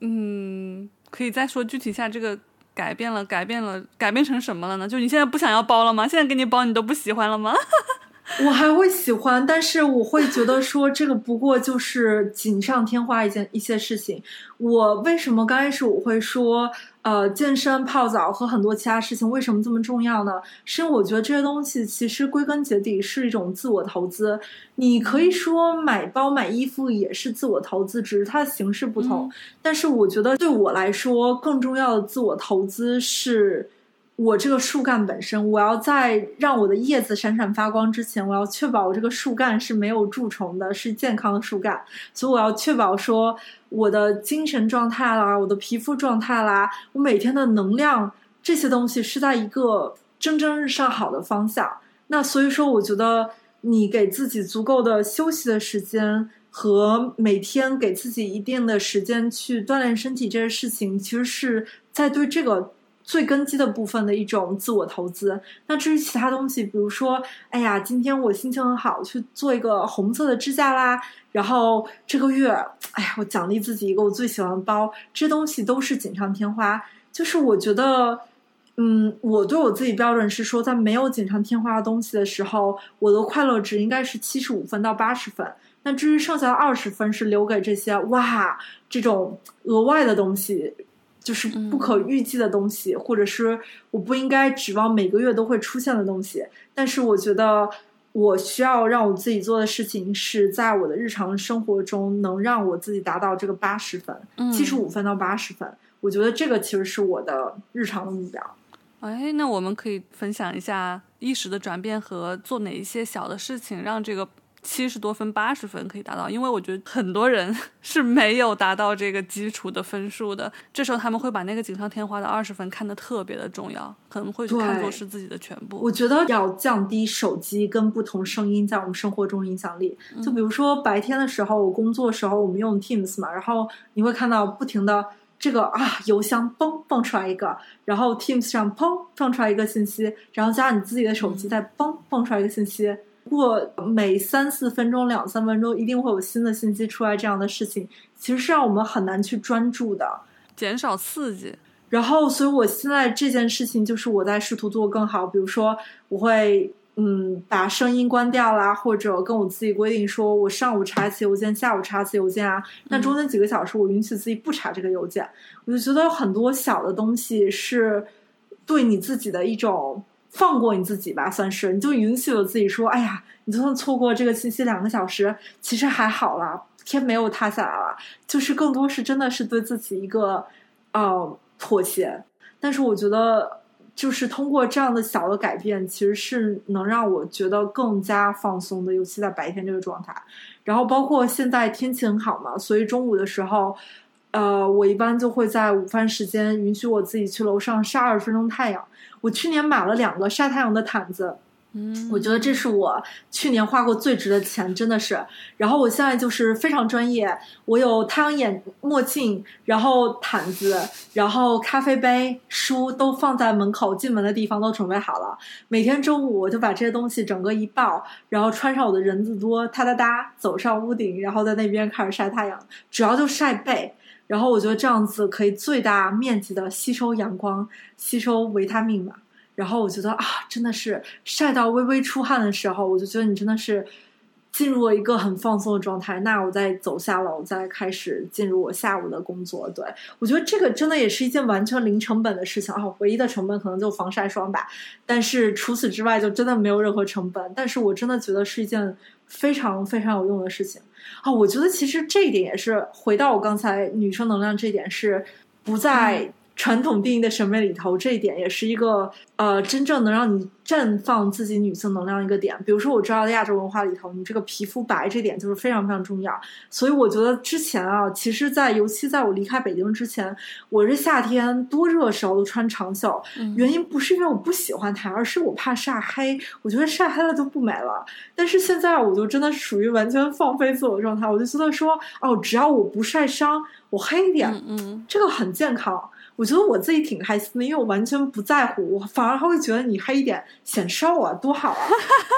嗯，可以再说具体一下这个改变了，改变了，改变成什么了呢？就你现在不想要包了吗？现在给你包，你都不喜欢了吗？我还会喜欢，但是我会觉得说这个不过就是锦上添花一件一些事情。我为什么刚开始我会说？呃，健身、泡澡和很多其他事情为什么这么重要呢？是因为我觉得这些东西其实归根结底是一种自我投资。你可以说买包、买衣服也是自我投资，只是它的形式不同。但是我觉得对我来说，更重要的自我投资是。我这个树干本身，我要在让我的叶子闪闪发光之前，我要确保我这个树干是没有蛀虫的，是健康的树干。所以我要确保说我的精神状态啦，我的皮肤状态啦，我每天的能量这些东西是在一个蒸蒸日上好的方向。那所以说，我觉得你给自己足够的休息的时间和每天给自己一定的时间去锻炼身体这些事情，其实是在对这个。最根基的部分的一种自我投资。那至于其他东西，比如说，哎呀，今天我心情很好，去做一个红色的指甲啦。然后这个月，哎呀，我奖励自己一个我最喜欢的包。这些东西都是锦上添花。就是我觉得，嗯，我对我自己标准是说，在没有锦上添花的东西的时候，我的快乐值应该是七十五分到八十分。那至于剩下的二十分，是留给这些哇这种额外的东西。就是不可预计的东西，或者是我不应该指望每个月都会出现的东西。但是我觉得，我需要让我自己做的事情是在我的日常生活中能让我自己达到这个八十分，七十五分到八十分。我觉得这个其实是我的日常的目标。哎，那我们可以分享一下意识的转变和做哪一些小的事情，让这个。七十多分、八十分可以达到，因为我觉得很多人 是没有达到这个基础的分数的。这时候他们会把那个锦上添花的二十分看得特别的重要，可能会去看作是自己的全部。我觉得要降低手机跟不同声音在我们生活中影响力。就比如说白天的时候，我工作的时候我们用 Teams 嘛，然后你会看到不停的这个啊邮箱嘣蹦出来一个，然后 Teams 上砰蹦出来一个信息，然后加上你自己的手机再嘣蹦出来一个信息。过每三四分钟、两三分钟，一定会有新的信息出来。这样的事情其实是让我们很难去专注的，减少刺激。然后，所以我现在这件事情就是我在试图做更好。比如说，我会嗯把声音关掉啦，或者跟我自己规定说，我上午查一次邮件，下午查一次邮件啊。那中间几个小时，我允许自己不查这个邮件。我就觉得很多小的东西是对你自己的一种。放过你自己吧，算是你就允许了自己说：“哎呀，你就算错过这个信息两个小时，其实还好啦，天没有塌下来了。”就是更多是真的是对自己一个呃妥协。但是我觉得，就是通过这样的小的改变，其实是能让我觉得更加放松的，尤其在白天这个状态。然后包括现在天气很好嘛，所以中午的时候，呃，我一般就会在午饭时间允许我自己去楼上晒二十分钟太阳。我去年买了两个晒太阳的毯子，嗯，我觉得这是我去年花过最值的钱，真的是。然后我现在就是非常专业，我有太阳眼墨镜，然后毯子，然后咖啡杯、书都放在门口进门的地方都准备好了。每天中午我就把这些东西整个一抱，然后穿上我的人字拖，哒哒哒走上屋顶，然后在那边开始晒太阳，主要就晒背。然后我觉得这样子可以最大面积的吸收阳光，吸收维他命嘛。然后我觉得啊，真的是晒到微微出汗的时候，我就觉得你真的是。进入了一个很放松的状态，那我再走下楼，再开始进入我下午的工作。对我觉得这个真的也是一件完全零成本的事情啊，唯一的成本可能就防晒霜吧。但是除此之外，就真的没有任何成本。但是我真的觉得是一件非常非常有用的事情啊！我觉得其实这一点也是回到我刚才女生能量这一点是不在。传统定义的审美里头，这一点也是一个呃，真正能让你绽放自己女性能量一个点。比如说，我知道亚洲文化里头，你这个皮肤白这点就是非常非常重要。所以我觉得之前啊，其实，在尤其在我离开北京之前，我是夏天多热时候都穿长袖，原因不是因为我不喜欢它，而是我怕晒黑。我觉得晒黑了就不美了。但是现在我就真的是属于完全放飞自我状态，我就觉得说，哦，只要我不晒伤，我黑一点，嗯，这个很健康。我觉得我自己挺开心的，因为我完全不在乎，我反而还会觉得你黑一点显瘦啊，多好啊！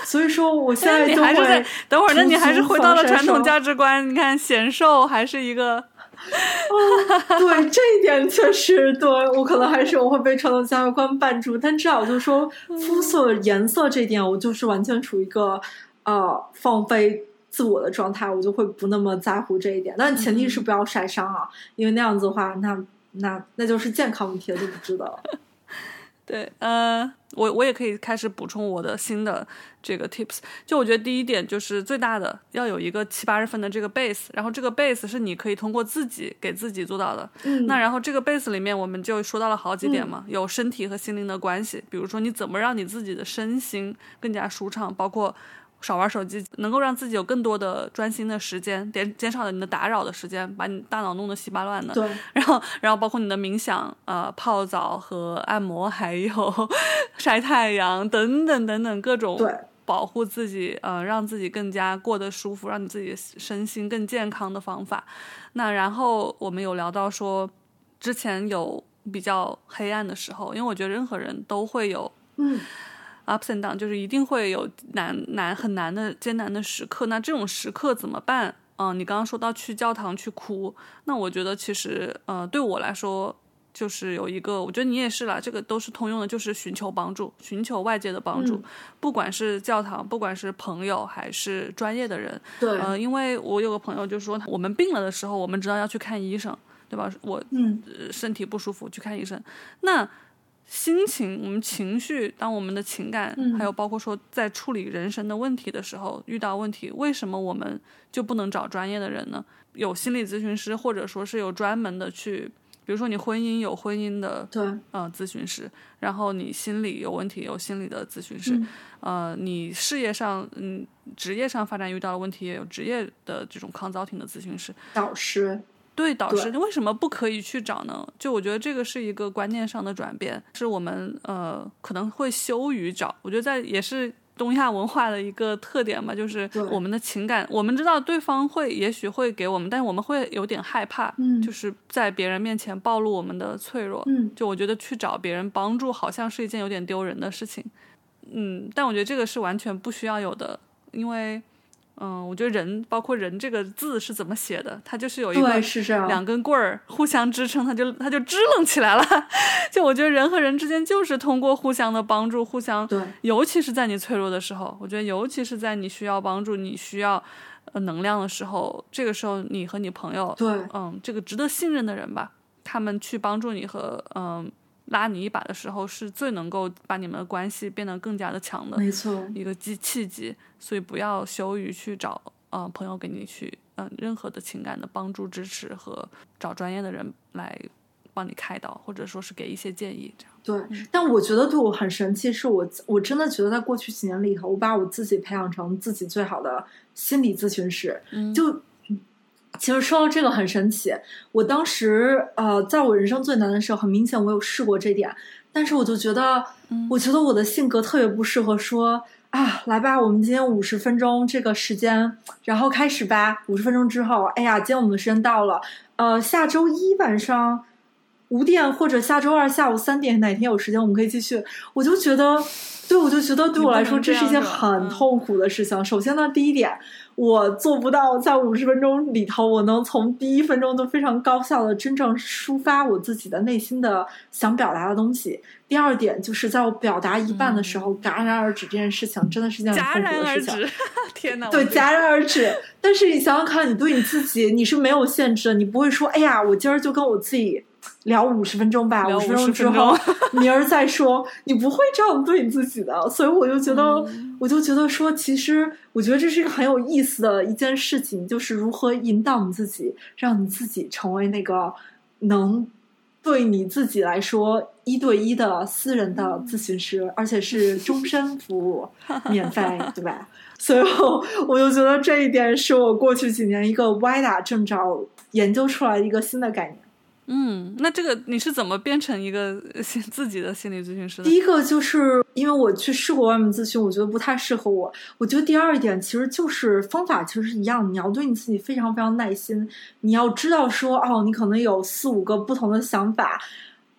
所以说，我现在 你还是在等会儿，那你还是回到了传统价值观。你看，显瘦还是一个，对这一点确实对我可能还是我会被传统价值观绊住，但至少就是说肤色颜色这一点，我就是完全处于一个呃放飞自我的状态，我就会不那么在乎这一点。但前提是不要晒伤啊，因为那样子的话，那。那那就是健康问题了，就不知道。对，呃，我我也可以开始补充我的新的这个 tips。就我觉得第一点就是最大的要有一个七八十分的这个 base，然后这个 base 是你可以通过自己给自己做到的。嗯。那然后这个 base 里面我们就说到了好几点嘛，有身体和心灵的关系，比如说你怎么让你自己的身心更加舒畅，包括。少玩手机，能够让自己有更多的专心的时间，减减少了你的打扰的时间，把你大脑弄得稀巴乱的。对。然后，然后包括你的冥想、呃泡澡和按摩，还有 晒太阳等等等等各种保护自己，呃让自己更加过得舒服，让你自己身心更健康的方法。那然后我们有聊到说，之前有比较黑暗的时候，因为我觉得任何人都会有。嗯。Ups and down 就是一定会有难难很难的艰难的时刻，那这种时刻怎么办？嗯，你刚刚说到去教堂去哭，那我觉得其实呃对我来说就是有一个，我觉得你也是啦，这个都是通用的，就是寻求帮助，寻求外界的帮助，不管是教堂，不管是朋友还是专业的人，对，呃，因为我有个朋友就说，我们病了的时候，我们知道要去看医生，对吧？我嗯身体不舒服去看医生，那。心情，我们情绪，当我们的情感，还有包括说在处理人生的问题的时候，遇到问题，为什么我们就不能找专业的人呢？有心理咨询师，或者说是有专门的去，比如说你婚姻有婚姻的，对，呃，咨询师，然后你心理有问题有心理的咨询师，呃，你事业上，嗯，职业上发展遇到的问题也有职业的这种抗造性的咨询师，导师。对导师，为什么不可以去找呢？就我觉得这个是一个观念上的转变，是我们呃可能会羞于找。我觉得在也是东亚文化的一个特点嘛，就是我们的情感，我们知道对方会也许会给我们，但是我们会有点害怕，嗯，就是在别人面前暴露我们的脆弱，嗯，就我觉得去找别人帮助好像是一件有点丢人的事情，嗯，但我觉得这个是完全不需要有的，因为。嗯，我觉得人包括人这个字是怎么写的，它就是有一个两根棍儿互相支撑，它就它就支棱起来了。就我觉得人和人之间就是通过互相的帮助，互相，对，尤其是在你脆弱的时候，我觉得尤其是在你需要帮助、你需要呃能量的时候，这个时候你和你朋友，对，嗯，这个值得信任的人吧，他们去帮助你和嗯。拉你一把的时候，是最能够把你们的关系变得更加的强的，没错，一个机契机。所以不要羞于去找呃朋友给你去嗯任何的情感的帮助支持和找专业的人来帮你开导，或者说是给一些建议这样。对，但我觉得对我很神奇，是我我真的觉得在过去几年里头，我把我自己培养成自己最好的心理咨询师，就。其实说到这个很神奇，我当时呃，在我人生最难的时候，很明显我有试过这点，但是我就觉得，我觉得我的性格特别不适合说啊，来吧，我们今天五十分钟这个时间，然后开始吧。五十分钟之后，哎呀，今天我们的时间到了，呃，下周一晚上五点或者下周二下午三点，哪天有时间我们可以继续。我就觉得，对，我就觉得对我来说这是一件很痛苦的事情。首先呢，第一点。我做不到在五十分钟里头，我能从第一分钟就非常高效的真正抒发我自己的内心的想表达的东西。第二点就是在我表达一半的时候戛然而止，这件事情真的是件很痛苦的事情。天哪！对，戛然而止。但是你想想看，你对你自己你是没有限制的，你不会说，哎呀，我今儿就跟我自己。聊五十分钟吧，五十分钟之后 明儿再说。你不会这样对你自己的，所以我就觉得，我就觉得说，其实我觉得这是一个很有意思的一件事情，就是如何引导你自己，让你自己成为那个能对你自己来说一对一的私人的咨询师，而且是终身服务，免费，对吧？所以我就觉得这一点是我过去几年一个歪打正着研究出来的一个新的概念。嗯，那这个你是怎么变成一个 自己的心理咨询师的？第一个就是因为我去试过外面咨询，我觉得不太适合我。我觉得第二点其实就是方法其实是一样，你要对你自己非常非常耐心，你要知道说哦，你可能有四五个不同的想法，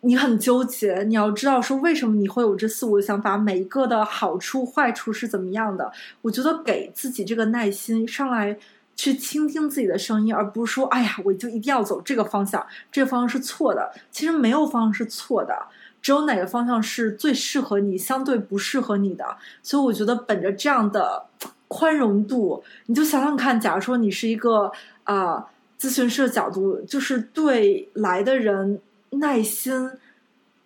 你很纠结，你要知道说为什么你会有这四五个想法，每一个的好处坏处是怎么样的。我觉得给自己这个耐心上来。去倾听自己的声音，而不是说“哎呀，我就一定要走这个方向，这个方向是错的”。其实没有方向是错的，只有哪个方向是最适合你，相对不适合你的。所以我觉得，本着这样的宽容度，你就想想看，假如说你是一个啊咨询师的角度，就是对来的人耐心。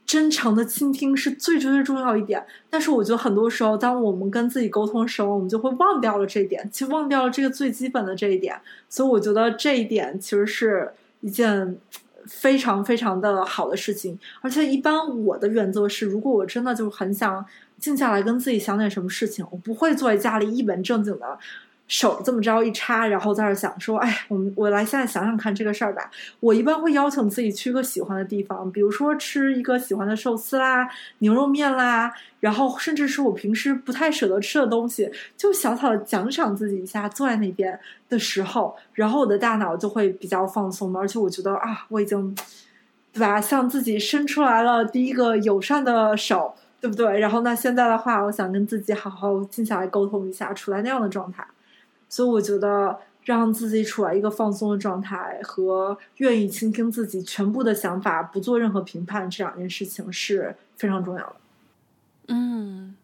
真诚的倾听是最最最重要一点，但是我觉得很多时候，当我们跟自己沟通的时候，我们就会忘掉了这一点，其实忘掉了这个最基本的这一点。所以我觉得这一点其实是一件非常非常的好的事情。而且一般我的原则是，如果我真的就很想静下来跟自己想点什么事情，我不会坐在家里一本正经的。手这么着一插，然后在那想说：“哎，我们我来现在想想看这个事儿吧。”我一般会邀请自己去个喜欢的地方，比如说吃一个喜欢的寿司啦、牛肉面啦，然后甚至是我平时不太舍得吃的东西，就小小的奖赏自己一下。坐在那边的时候，然后我的大脑就会比较放松而且我觉得啊，我已经对吧，向自己伸出来了第一个友善的手，对不对？然后那现在的话，我想跟自己好好静下来沟通一下，处在那样的状态。所以我觉得让自己处在一个放松的状态和愿意倾听自己全部的想法，不做任何评判，这两件事情是非常重要的。嗯，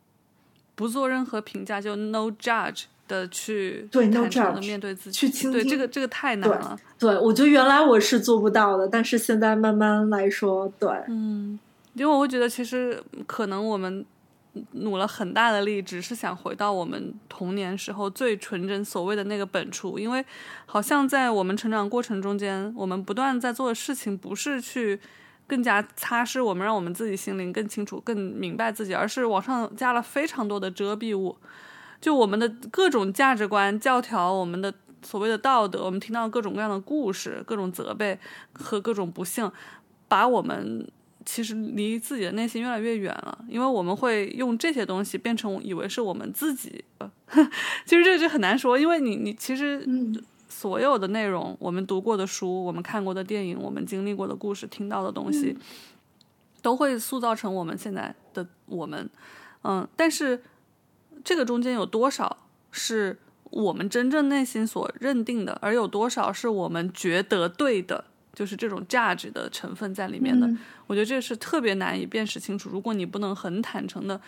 不做任何评价，就 no judge 的去对 no judge 面对自己去倾听，对这个这个太难了。对，我觉得原来我是做不到的，但是现在慢慢来说，对，嗯，因为我会觉得其实可能我们。努了很大的力，只是想回到我们童年时候最纯真所谓的那个本初，因为好像在我们成长过程中间，我们不断在做的事情不是去更加擦拭我们，让我们自己心灵更清楚、更明白自己，而是往上加了非常多的遮蔽物，就我们的各种价值观教条，我们的所谓的道德，我们听到各种各样的故事、各种责备和各种不幸，把我们。其实离自己的内心越来越远了，因为我们会用这些东西变成以为是我们自己。其实这就很难说，因为你你其实所有的内容，我们读过的书，我们看过的电影，我们经历过的故事，听到的东西，都会塑造成我们现在的我们。嗯，但是这个中间有多少是我们真正内心所认定的，而有多少是我们觉得对的？就是这种价值的成分在里面的，我觉得这是特别难以辨识清楚。如果你不能很坦诚的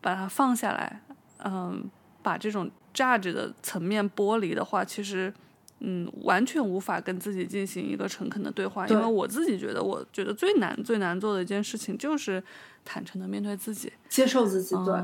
把它放下来，嗯，把这种价值的层面剥离的话，其实，嗯，完全无法跟自己进行一个诚恳的对话。因为我自己觉得，我觉得最难最难做的一件事情就是坦诚的面对自己，接受自己，对，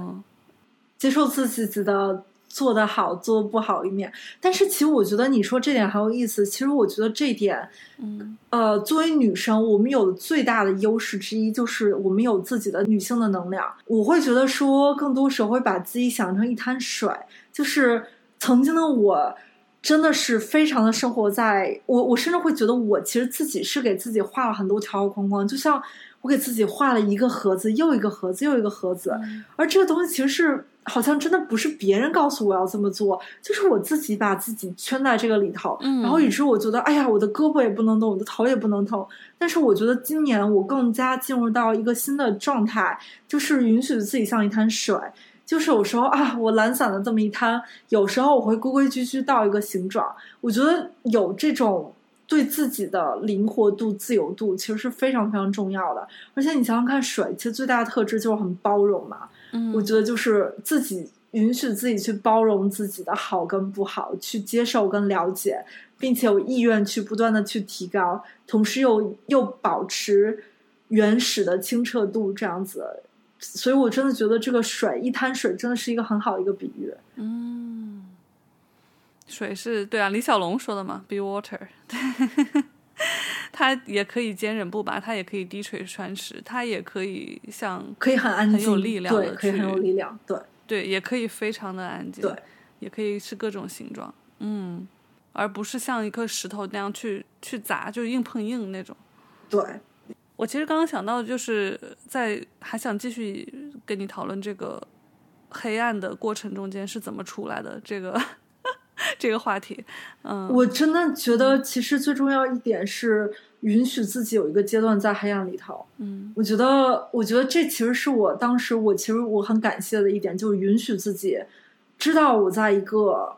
接受自己的。做得好，做不好一面，但是其实我觉得你说这点很有意思。其实我觉得这点，嗯，呃，作为女生，我们有最大的优势之一就是我们有自己的女性的能量。我会觉得说，更多时候会把自己想成一滩水，就是曾经的我，真的是非常的生活在我，我甚至会觉得我其实自己是给自己画了很多条条框框，就像我给自己画了一个盒子，又一个盒子，又一个盒子，而这个东西其实是。好像真的不是别人告诉我要这么做，就是我自己把自己圈在这个里头，然后以致我觉得，哎呀，我的胳膊也不能动，我的头也不能动。但是我觉得今年我更加进入到一个新的状态，就是允许自己像一滩水，就是有时候啊，我懒散的这么一滩，有时候我会规规矩矩到一个形状。我觉得有这种对自己的灵活度、自由度，其实是非常非常重要的。而且你想想看，水其实最大的特质就是很包容嘛。嗯，我觉得就是自己允许自己去包容自己的好跟不好，去接受跟了解，并且有意愿去不断的去提高，同时又又保持原始的清澈度，这样子。所以我真的觉得这个水一滩水真的是一个很好的一个比喻。嗯，水是对啊，李小龙说的嘛，“Be water”。它也可以坚韧不拔，它也可以低垂穿石，它也可以像可以很安静，很有力量对，可以很有力量，对对，也可以非常的安静，对，也可以是各种形状，嗯，而不是像一颗石头那样去去砸，就硬碰硬那种。对，我其实刚刚想到，就是在还想继续跟你讨论这个黑暗的过程中间是怎么出来的这个。这个话题，嗯，我真的觉得其实最重要一点是允许自己有一个阶段在黑暗里头。嗯，我觉得，我觉得这其实是我当时我其实我很感谢的一点，就是允许自己知道我在一个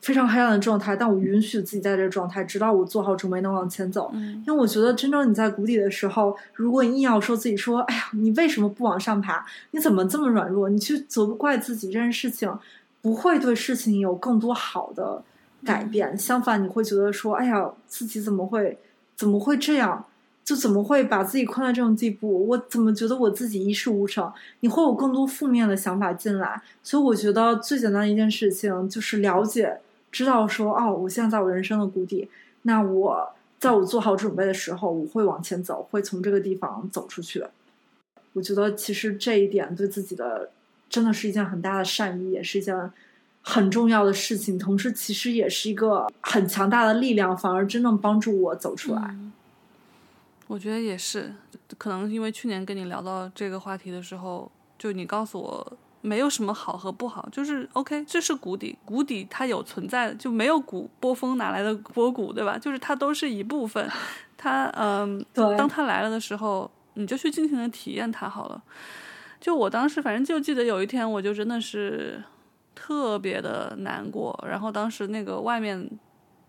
非常黑暗的状态，但我允许自己在这个状态，直到我做好准备能往前走。嗯，因为我觉得真正你在谷底的时候，如果你硬要说自己说，哎呀，你为什么不往上爬？你怎么这么软弱？你去责怪自己这件事情。不会对事情有更多好的改变，相反，你会觉得说：“哎呀，自己怎么会怎么会这样？就怎么会把自己困在这种地步？我怎么觉得我自己一事无成？”你会有更多负面的想法进来。所以，我觉得最简单的一件事情就是了解、知道说：“哦，我现在在我人生的谷底。那我在我做好准备的时候，我会往前走，会从这个地方走出去。”我觉得其实这一点对自己的。真的是一件很大的善意，也是一件很重要的事情。同时，其实也是一个很强大的力量，反而真正帮助我走出来。我觉得也是，可能因为去年跟你聊到这个话题的时候，就你告诉我没有什么好和不好，就是 OK，这是谷底，谷底它有存在的，就没有谷波峰哪来的波谷，对吧？就是它都是一部分，它嗯，当它来了的时候，你就去尽情的体验它好了。就我当时，反正就记得有一天，我就真的是特别的难过。然后当时那个外面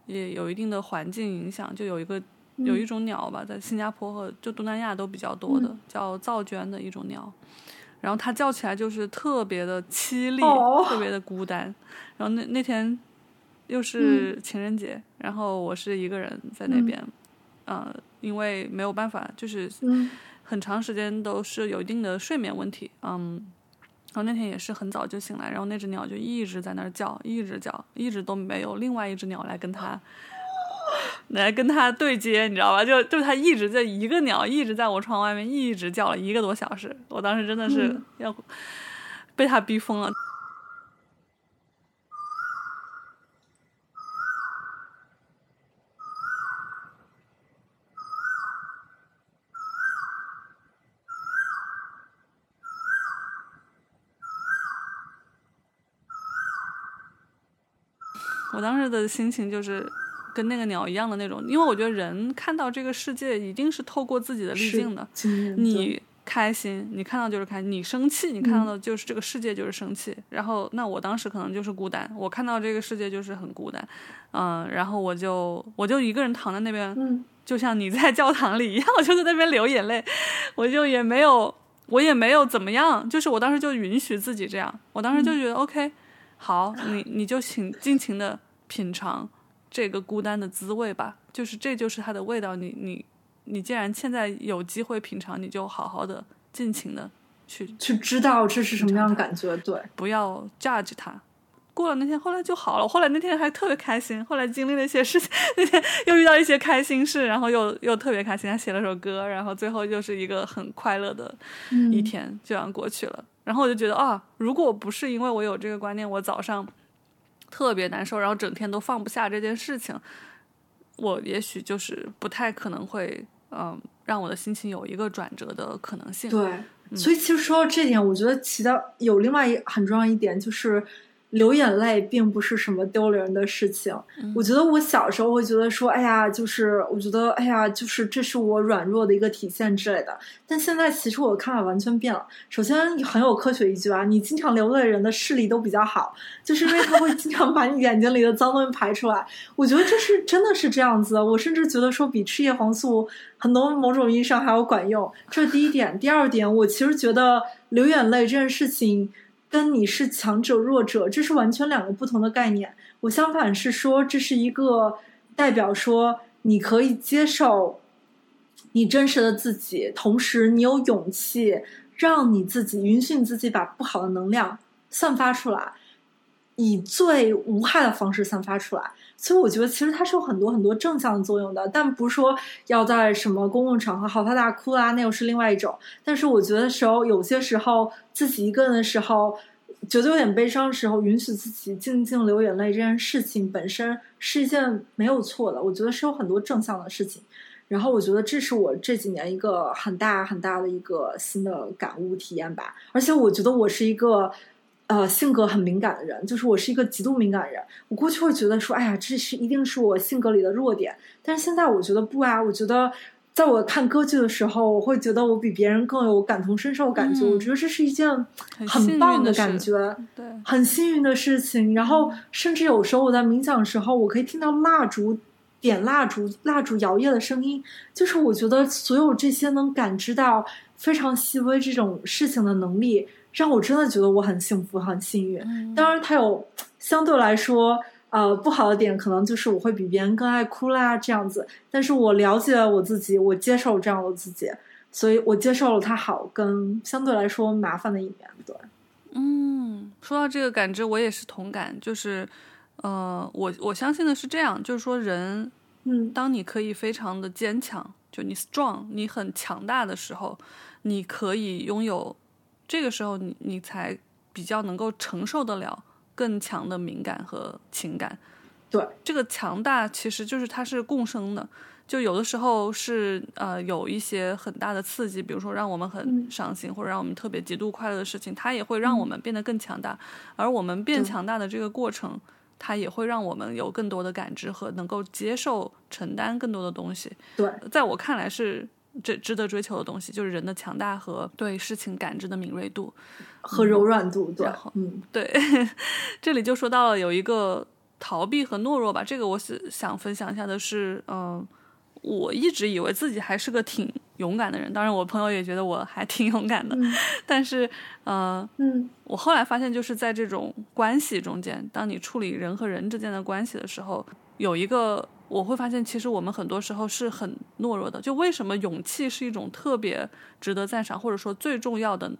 也有一定的环境影响，就有一个有一种鸟吧，在新加坡和就东南亚都比较多的，叫噪鹃的一种鸟。然后它叫起来就是特别的凄厉，特别的孤单。然后那那天又是情人节，然后我是一个人在那边，呃，因为没有办法，就是。很长时间都是有一定的睡眠问题，嗯，然后那天也是很早就醒来，然后那只鸟就一直在那儿叫，一直叫，一直都没有另外一只鸟来跟它来跟它对接，你知道吧？就就它一直在一个鸟一直在我窗外面一直叫了一个多小时，我当时真的是要被它逼疯了。我当时的心情就是跟那个鸟一样的那种，因为我觉得人看到这个世界一定是透过自己的滤镜的。你开心，你看到就是开心；你生气，你看到的就是这个世界就是生气。然后，那我当时可能就是孤单，我看到这个世界就是很孤单。嗯，然后我就我就一个人躺在那边，就像你在教堂里一样，我就在那边流眼泪。我就也没有，我也没有怎么样，就是我当时就允许自己这样。我当时就觉得 OK。好，你你就请尽情的品尝这个孤单的滋味吧，就是这就是它的味道。你你你既然现在有机会品尝，你就好好的尽情的去去知道这是什么样的感觉，对，不要 judge 它。过了那天，后来就好了。后来那天还特别开心，后来经历了一些事情，那天又遇到一些开心事，然后又又特别开心，还写了首歌，然后最后又是一个很快乐的一天，就这样过去了。然后我就觉得啊，如果不是因为我有这个观念，我早上特别难受，然后整天都放不下这件事情，我也许就是不太可能会嗯让我的心情有一个转折的可能性。对，所以其实说到这点，我觉得起到有另外一很重要一点，就是流眼泪并不是什么丢人的事情。我觉得我小时候会觉得说，哎呀，就是我觉得，哎呀，就是这是我软弱的一个体现之类的。但现在其实我的看法完全变了。首先很有科学依据啊，你经常流泪的人的视力都比较好，就是因为他会经常把你眼睛里的脏东西排出来。我觉得这是真的是这样子。我甚至觉得说比吃叶黄素很多某种意义上还要管用。这是第一点。第二点，我其实觉得流眼泪这件事情。跟你是强者弱者，这是完全两个不同的概念。我相反是说，这是一个代表说你可以接受你真实的自己，同时你有勇气让你自己允许你自己把不好的能量散发出来，以最无害的方式散发出来。所以我觉得其实它是有很多很多正向的作用的，但不是说要在什么公共场合嚎啕大哭啊，那又是另外一种。但是我觉得时候有些时候自己一个人的时候，觉得有点悲伤的时候，允许自己静静流眼泪这件事情本身是一件没有错的。我觉得是有很多正向的事情。然后我觉得这是我这几年一个很大很大的一个新的感悟体验吧。而且我觉得我是一个。呃，性格很敏感的人，就是我是一个极度敏感人。我过去会觉得说，哎呀，这是一定是我性格里的弱点。但是现在我觉得不啊，我觉得在我看歌剧的时候，我会觉得我比别人更有感同身受感觉。我觉得这是一件很棒的感觉，对，很幸运的事情。然后甚至有时候我在冥想的时候，我可以听到蜡烛点蜡烛、蜡烛摇曳的声音。就是我觉得所有这些能感知到非常细微这种事情的能力。让我真的觉得我很幸福、很幸运。当然，它有相对来说呃不好的点，可能就是我会比别人更爱哭啦这样子。但是我了解了我自己，我接受这样的自己，所以我接受了它好跟相对来说麻烦的一面。对，嗯，说到这个感知，我也是同感。就是呃，我我相信的是这样，就是说人，嗯，当你可以非常的坚强，就你 strong，你很强大的时候，你可以拥有。这个时候，你你才比较能够承受得了更强的敏感和情感。对，这个强大其实就是它是共生的。就有的时候是呃有一些很大的刺激，比如说让我们很伤心或者让我们特别极度快乐的事情，它也会让我们变得更强大。而我们变强大的这个过程，它也会让我们有更多的感知和能够接受承担更多的东西。对，在我看来是。这值得追求的东西，就是人的强大和对事情感知的敏锐度和柔软度。对，嗯，对，这里就说到了有一个逃避和懦弱吧。这个我是想分享一下的是，嗯，我一直以为自己还是个挺勇敢的人，当然我朋友也觉得我还挺勇敢的。但是，呃，嗯，我后来发现，就是在这种关系中间，当你处理人和人之间的关系的时候，有一个。我会发现，其实我们很多时候是很懦弱的。就为什么勇气是一种特别值得赞赏，或者说最重要的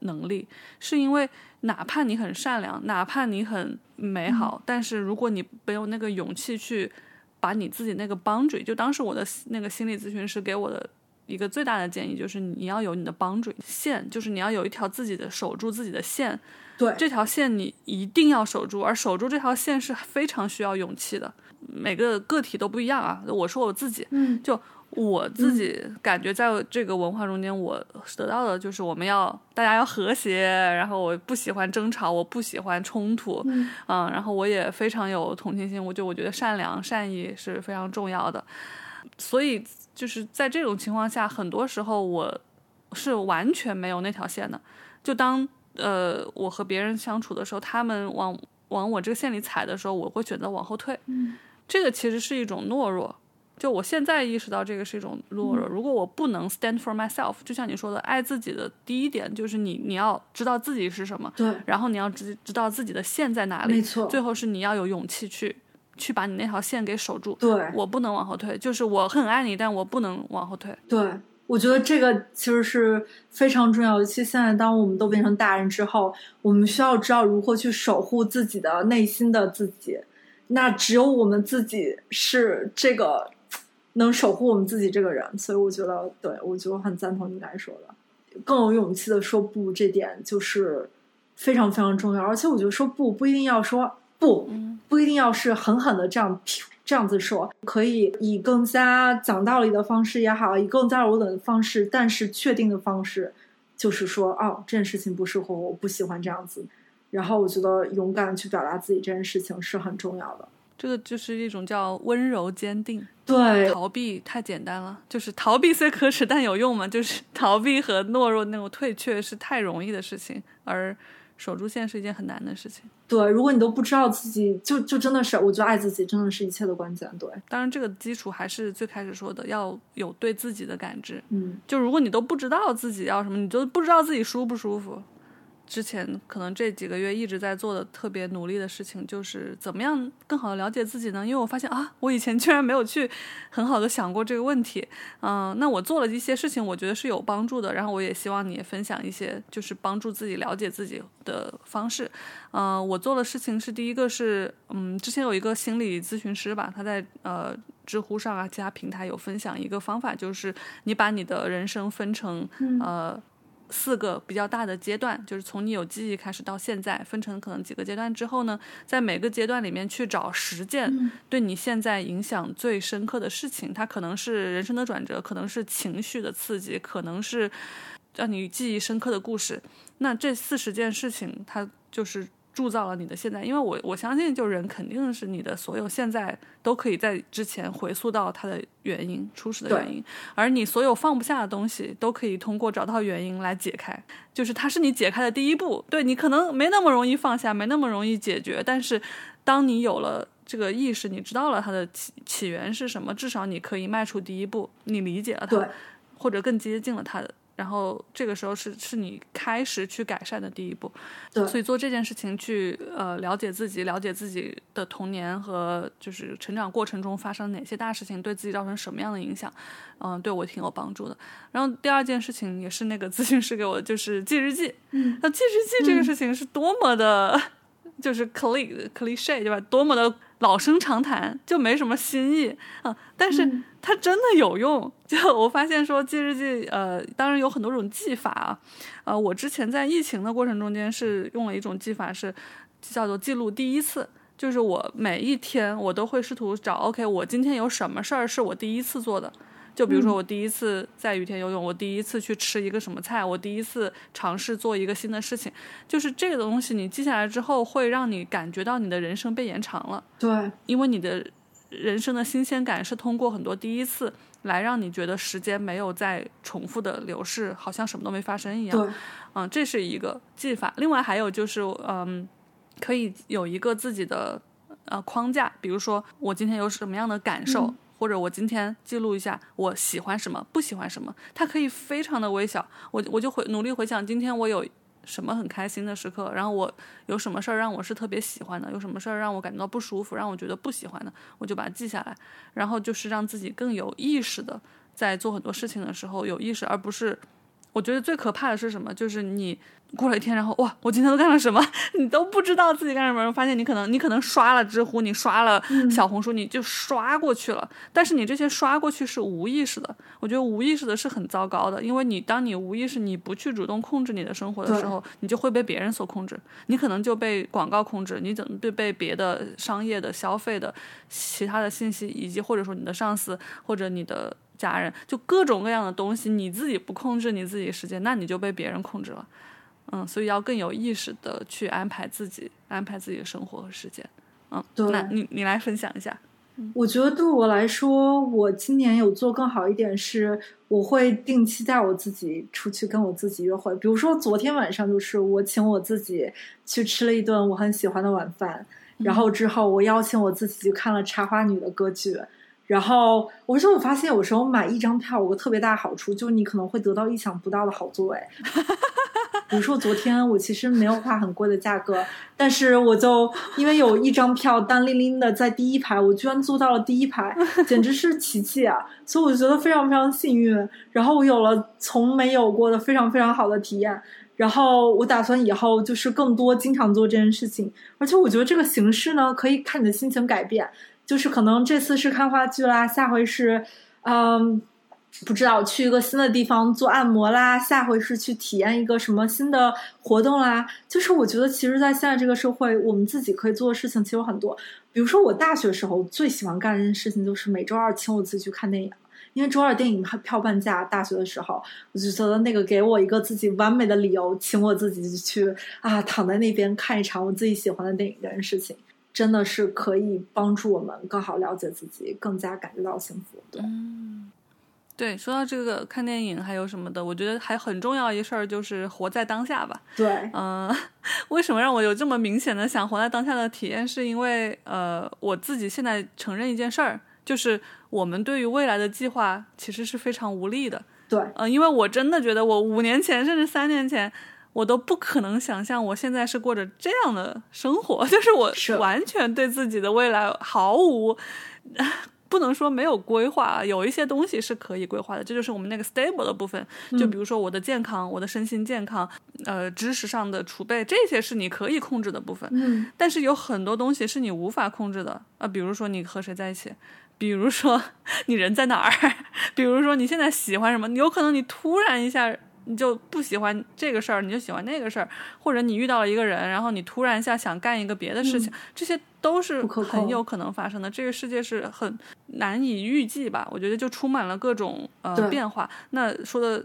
能力，是因为哪怕你很善良，哪怕你很美好，但是如果你没有那个勇气去把你自己那个 boundary，就当时我的那个心理咨询师给我的一个最大的建议，就是你要有你的 boundary 线，就是你要有一条自己的守住自己的线。对，这条线你一定要守住，而守住这条线是非常需要勇气的。每个个体都不一样啊！我说我自己，嗯，就我自己感觉，在这个文化中间，我得到的就是我们要大家要和谐，然后我不喜欢争吵，我不喜欢冲突，嗯，然后我也非常有同情心，我就我觉得善良善意是非常重要的，所以就是在这种情况下，很多时候我是完全没有那条线的，就当呃我和别人相处的时候，他们往往我这个线里踩的时候，我会选择往后退，嗯。这个其实是一种懦弱，就我现在意识到这个是一种懦弱。如果我不能 stand for myself，就像你说的，爱自己的第一点就是你你要知道自己是什么，对，然后你要知知道自己的线在哪里，没错。最后是你要有勇气去去把你那条线给守住。对，我不能往后退，就是我很爱你，但我不能往后退。对，我觉得这个其实是非常重要的。其实现在当我们都变成大人之后，我们需要知道如何去守护自己的内心的自己。那只有我们自己是这个能守护我们自己这个人，所以我觉得，对我就很赞同你刚才说的，更有勇气的说不，这点就是非常非常重要。而且我觉得说不不一定要说不，不一定要是狠狠的这样这样子说，可以以更加讲道理的方式也好，以更加柔软的方式，但是确定的方式，就是说，哦，这件事情不适合我，我不喜欢这样子。然后我觉得勇敢去表达自己这件事情是很重要的。这个就是一种叫温柔坚定。对，逃避太简单了，就是逃避虽可耻但有用嘛，就是 逃避和懦弱那种退却是太容易的事情，而守住线是一件很难的事情。对，如果你都不知道自己，就就真的是，我觉得爱自己真的是一切的关键。对，当然这个基础还是最开始说的，要有对自己的感知。嗯，就如果你都不知道自己要什么，你就不知道自己舒不舒服。之前可能这几个月一直在做的特别努力的事情，就是怎么样更好的了解自己呢？因为我发现啊，我以前居然没有去很好的想过这个问题。嗯，那我做了一些事情，我觉得是有帮助的。然后我也希望你也分享一些，就是帮助自己了解自己的方式。嗯，我做的事情是第一个是，嗯，之前有一个心理咨询师吧，他在呃知乎上啊其他平台有分享一个方法，就是你把你的人生分成呃。四个比较大的阶段，就是从你有记忆开始到现在，分成可能几个阶段之后呢，在每个阶段里面去找十件对你现在影响最深刻的事情。它可能是人生的转折，可能是情绪的刺激，可能是让你记忆深刻的故事。那这四十件事情，它就是。铸造了你的现在，因为我我相信，就人肯定是你的所有现在都可以在之前回溯到它的原因、初始的原因，而你所有放不下的东西都可以通过找到原因来解开，就是它是你解开的第一步。对你可能没那么容易放下，没那么容易解决，但是当你有了这个意识，你知道了它的起起源是什么，至少你可以迈出第一步，你理解了它，或者更接近了它的。然后这个时候是是你开始去改善的第一步，对，所以做这件事情去呃了解自己，了解自己的童年和就是成长过程中发生哪些大事情，对自己造成什么样的影响，嗯，对我挺有帮助的。然后第二件事情也是那个咨询师给我的，就是记日记。嗯，那记日记这个事情是多么的，就是 cliche cliche 对吧？多么的。老生常谈，就没什么新意啊，但是它真的有用。就 我发现说记日记，呃，当然有很多种记法啊，呃，我之前在疫情的过程中间是用了一种记法，是叫做记录第一次，就是我每一天我都会试图找，OK，我今天有什么事儿是我第一次做的。就比如说，我第一次在雨天游泳，我第一次去吃一个什么菜，我第一次尝试做一个新的事情，就是这个东西，你记下来之后，会让你感觉到你的人生被延长了。对，因为你的人生的新鲜感是通过很多第一次来让你觉得时间没有在重复的流逝，好像什么都没发生一样。对，嗯，这是一个技法。另外还有就是，嗯，可以有一个自己的呃框架，比如说我今天有什么样的感受。或者我今天记录一下我喜欢什么，不喜欢什么，它可以非常的微小。我我就回努力回想今天我有什么很开心的时刻，然后我有什么事儿让我是特别喜欢的，有什么事儿让我感到不舒服，让我觉得不喜欢的，我就把它记下来。然后就是让自己更有意识的在做很多事情的时候有意识，而不是我觉得最可怕的是什么？就是你。过了一天，然后哇，我今天都干了什么？你都不知道自己干什么。发现你可能，你可能刷了知乎，你刷了小红书，你就刷过去了。但是你这些刷过去是无意识的。我觉得无意识的是很糟糕的，因为你当你无意识，你不去主动控制你的生活的时候，你就会被别人所控制。你可能就被广告控制，你怎么对被别的商业的消费的其他的信息，以及或者说你的上司或者你的家人，就各种各样的东西，你自己不控制你自己时间，那你就被别人控制了。嗯，所以要更有意识的去安排自己，安排自己的生活和时间。嗯，对，那你你来分享一下。我觉得对我来说，我今年有做更好一点，是我会定期带我自己出去跟我自己约会。比如说昨天晚上，就是我请我自己去吃了一顿我很喜欢的晚饭，然后之后我邀请我自己去看了《茶花女》的歌剧。然后，我说我发现有时候买一张票有个特别大的好处，就是你可能会得到意想不到的好座位。比如说昨天我其实没有花很贵的价格，但是我就因为有一张票单拎拎的在第一排，我居然坐到了第一排，简直是奇迹啊！所以我觉得非常非常幸运。然后我有了从没有过的非常非常好的体验。然后我打算以后就是更多经常做这件事情，而且我觉得这个形式呢，可以看你的心情改变。就是可能这次是看话剧啦，下回是，嗯，不知道去一个新的地方做按摩啦，下回是去体验一个什么新的活动啦。就是我觉得，其实，在现在这个社会，我们自己可以做的事情其实有很多。比如说，我大学时候最喜欢干的一件事情，就是每周二请我自己去看电影。因为周二电影票半价，大学的时候我就觉得那个给我一个自己完美的理由，请我自己去啊躺在那边看一场我自己喜欢的电影这件事情，真的是可以帮助我们更好了解自己，更加感觉到幸福。对。对，说到这个看电影还有什么的，我觉得还很重要一事儿就是活在当下吧。对，嗯，为什么让我有这么明显的想活在当下的体验？是因为呃，我自己现在承认一件事儿，就是我们对于未来的计划其实是非常无力的。对，嗯，因为我真的觉得我五年前甚至三年前，我都不可能想象我现在是过着这样的生活，就是我完全对自己的未来毫无。不能说没有规划，有一些东西是可以规划的，这就是我们那个 stable 的部分。就比如说我的健康，我的身心健康，呃，知识上的储备，这些是你可以控制的部分。嗯。但是有很多东西是你无法控制的啊，比如说你和谁在一起，比如说 你人在哪儿，比如说你现在喜欢什么，有可能你突然一下。你就不喜欢这个事儿，你就喜欢那个事儿，或者你遇到了一个人，然后你突然一下想干一个别的事情，这些都是很有可能发生的。这个世界是很难以预计吧？我觉得就充满了各种呃变化。那说的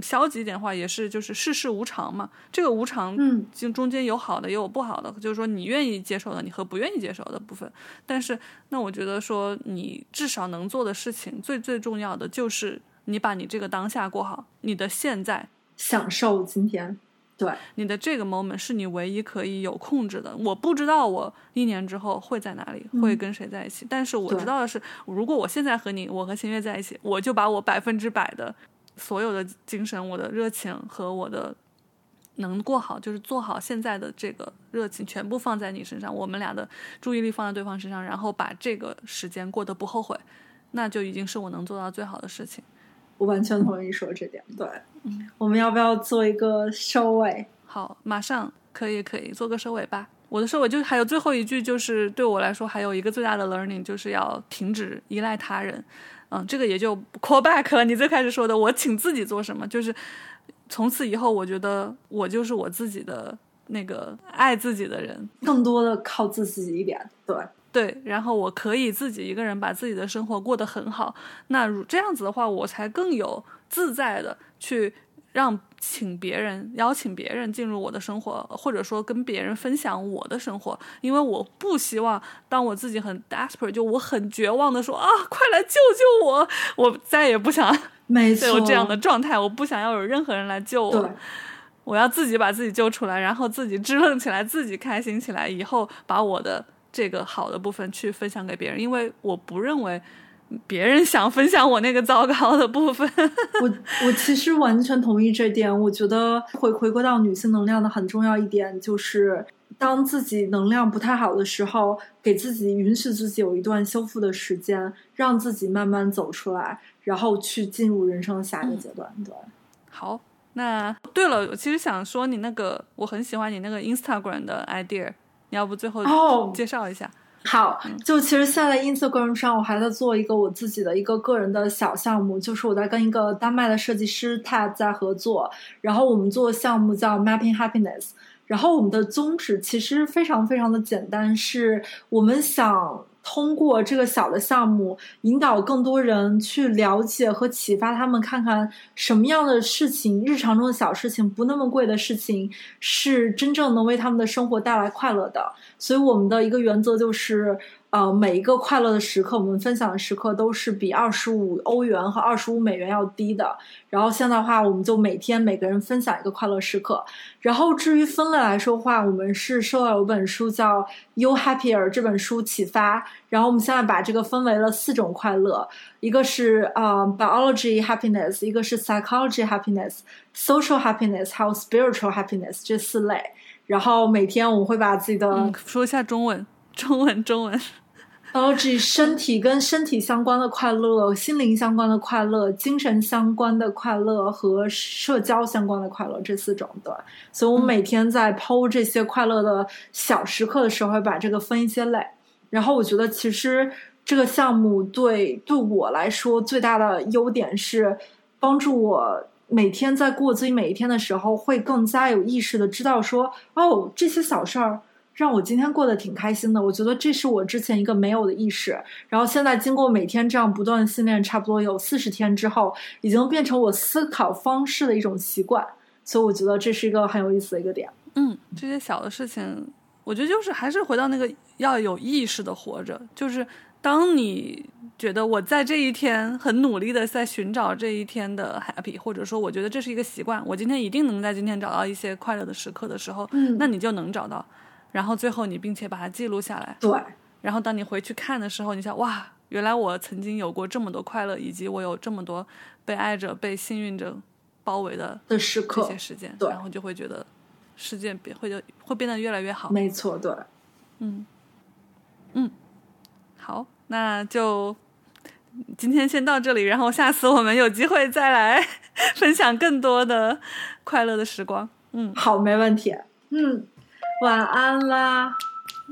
消极一点话，也是就是世事无常嘛。这个无常，嗯，就中间有好的，也有不好的，就是说你愿意接受的，你和不愿意接受的部分。但是，那我觉得说你至少能做的事情，最最重要的就是。你把你这个当下过好，你的现在享受今天，对，你的这个 moment 是你唯一可以有控制的。我不知道我一年之后会在哪里，会跟谁在一起，但是我知道的是，如果我现在和你，我和新月在一起，我就把我百分之百的所有的精神、我的热情和我的能过好，就是做好现在的这个热情，全部放在你身上，我们俩的注意力放在对方身上，然后把这个时间过得不后悔，那就已经是我能做到最好的事情。我完全同意说这点。对，我们要不要做一个收尾？好，马上可以，可以做个收尾吧。我的收尾就还有最后一句，就是对我来说还有一个最大的 learning，就是要停止依赖他人。嗯，这个也就 call back 了。你最开始说的，我请自己做什么，就是从此以后，我觉得我就是我自己的那个爱自己的人，更多的靠自己一点。对。对，然后我可以自己一个人把自己的生活过得很好。那如这样子的话，我才更有自在的去让请别人邀请别人进入我的生活，或者说跟别人分享我的生活。因为我不希望当我自己很 desperate，就我很绝望的说啊，快来救救我！我再也不想 没有这样的状态，我不想要有任何人来救我。我要自己把自己救出来，然后自己支棱起来，自己开心起来，以后把我的。这个好的部分去分享给别人，因为我不认为别人想分享我那个糟糕的部分。我我其实完全同意这点。我觉得回回归到女性能量的很重要一点，就是当自己能量不太好的时候，给自己允许自己有一段修复的时间，让自己慢慢走出来，然后去进入人生的下一个阶段。对，好，那对了，我其实想说你那个，我很喜欢你那个 Instagram 的 idea。要不最后介绍一下？好，就其实现在 Instagram 上，我还在做一个我自己的一个个人的小项目，就是我在跟一个丹麦的设计师 Ted 在合作，然后我们做的项目叫 Mapping Happiness，然后我们的宗旨其实非常非常的简单，是我们想。通过这个小的项目，引导更多人去了解和启发他们，看看什么样的事情，日常中的小事情，不那么贵的事情，是真正能为他们的生活带来快乐的。所以，我们的一个原则就是。呃，每一个快乐的时刻，我们分享的时刻都是比二十五欧元和二十五美元要低的。然后现在的话，我们就每天每个人分享一个快乐时刻。然后至于分类来说话，我们是受到有本书叫《You Happier》这本书启发，然后我们现在把这个分为了四种快乐，一个是呃 biology happiness，一个是 psychology happiness，social happiness，还有 spiritual happiness 这四类。然后每天我们会把自己的说一下中文，中文，中文。包括身体跟身体相关的快乐、心灵相关的快乐、精神相关的快乐和社交相关的快乐这四种，对。所以我每天在剖这些快乐的小时刻的时候，会把这个分一些类。然后我觉得，其实这个项目对对我来说最大的优点是，帮助我每天在过自己每一天的时候，会更加有意识的知道说，哦，这些小事儿。让我今天过得挺开心的。我觉得这是我之前一个没有的意识，然后现在经过每天这样不断训练，差不多有四十天之后，已经变成我思考方式的一种习惯。所以我觉得这是一个很有意思的一个点。嗯，这些小的事情，我觉得就是还是回到那个要有意识的活着。就是当你觉得我在这一天很努力的在寻找这一天的 happy，或者说我觉得这是一个习惯，我今天一定能在今天找到一些快乐的时刻的时候，嗯那你就能找到。然后最后你并且把它记录下来，对，然后当你回去看的时候，你想哇，原来我曾经有过这么多快乐，以及我有这么多被爱着、被幸运着包围的的时这刻些，时间，对然后就会觉得世界变会就会变得越来越好。没错，对。嗯嗯，好，那就今天先到这里，然后下次我们有机会再来 分享更多的快乐的时光。嗯，好，没问题。嗯，晚安啦，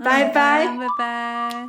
拜拜。拜拜。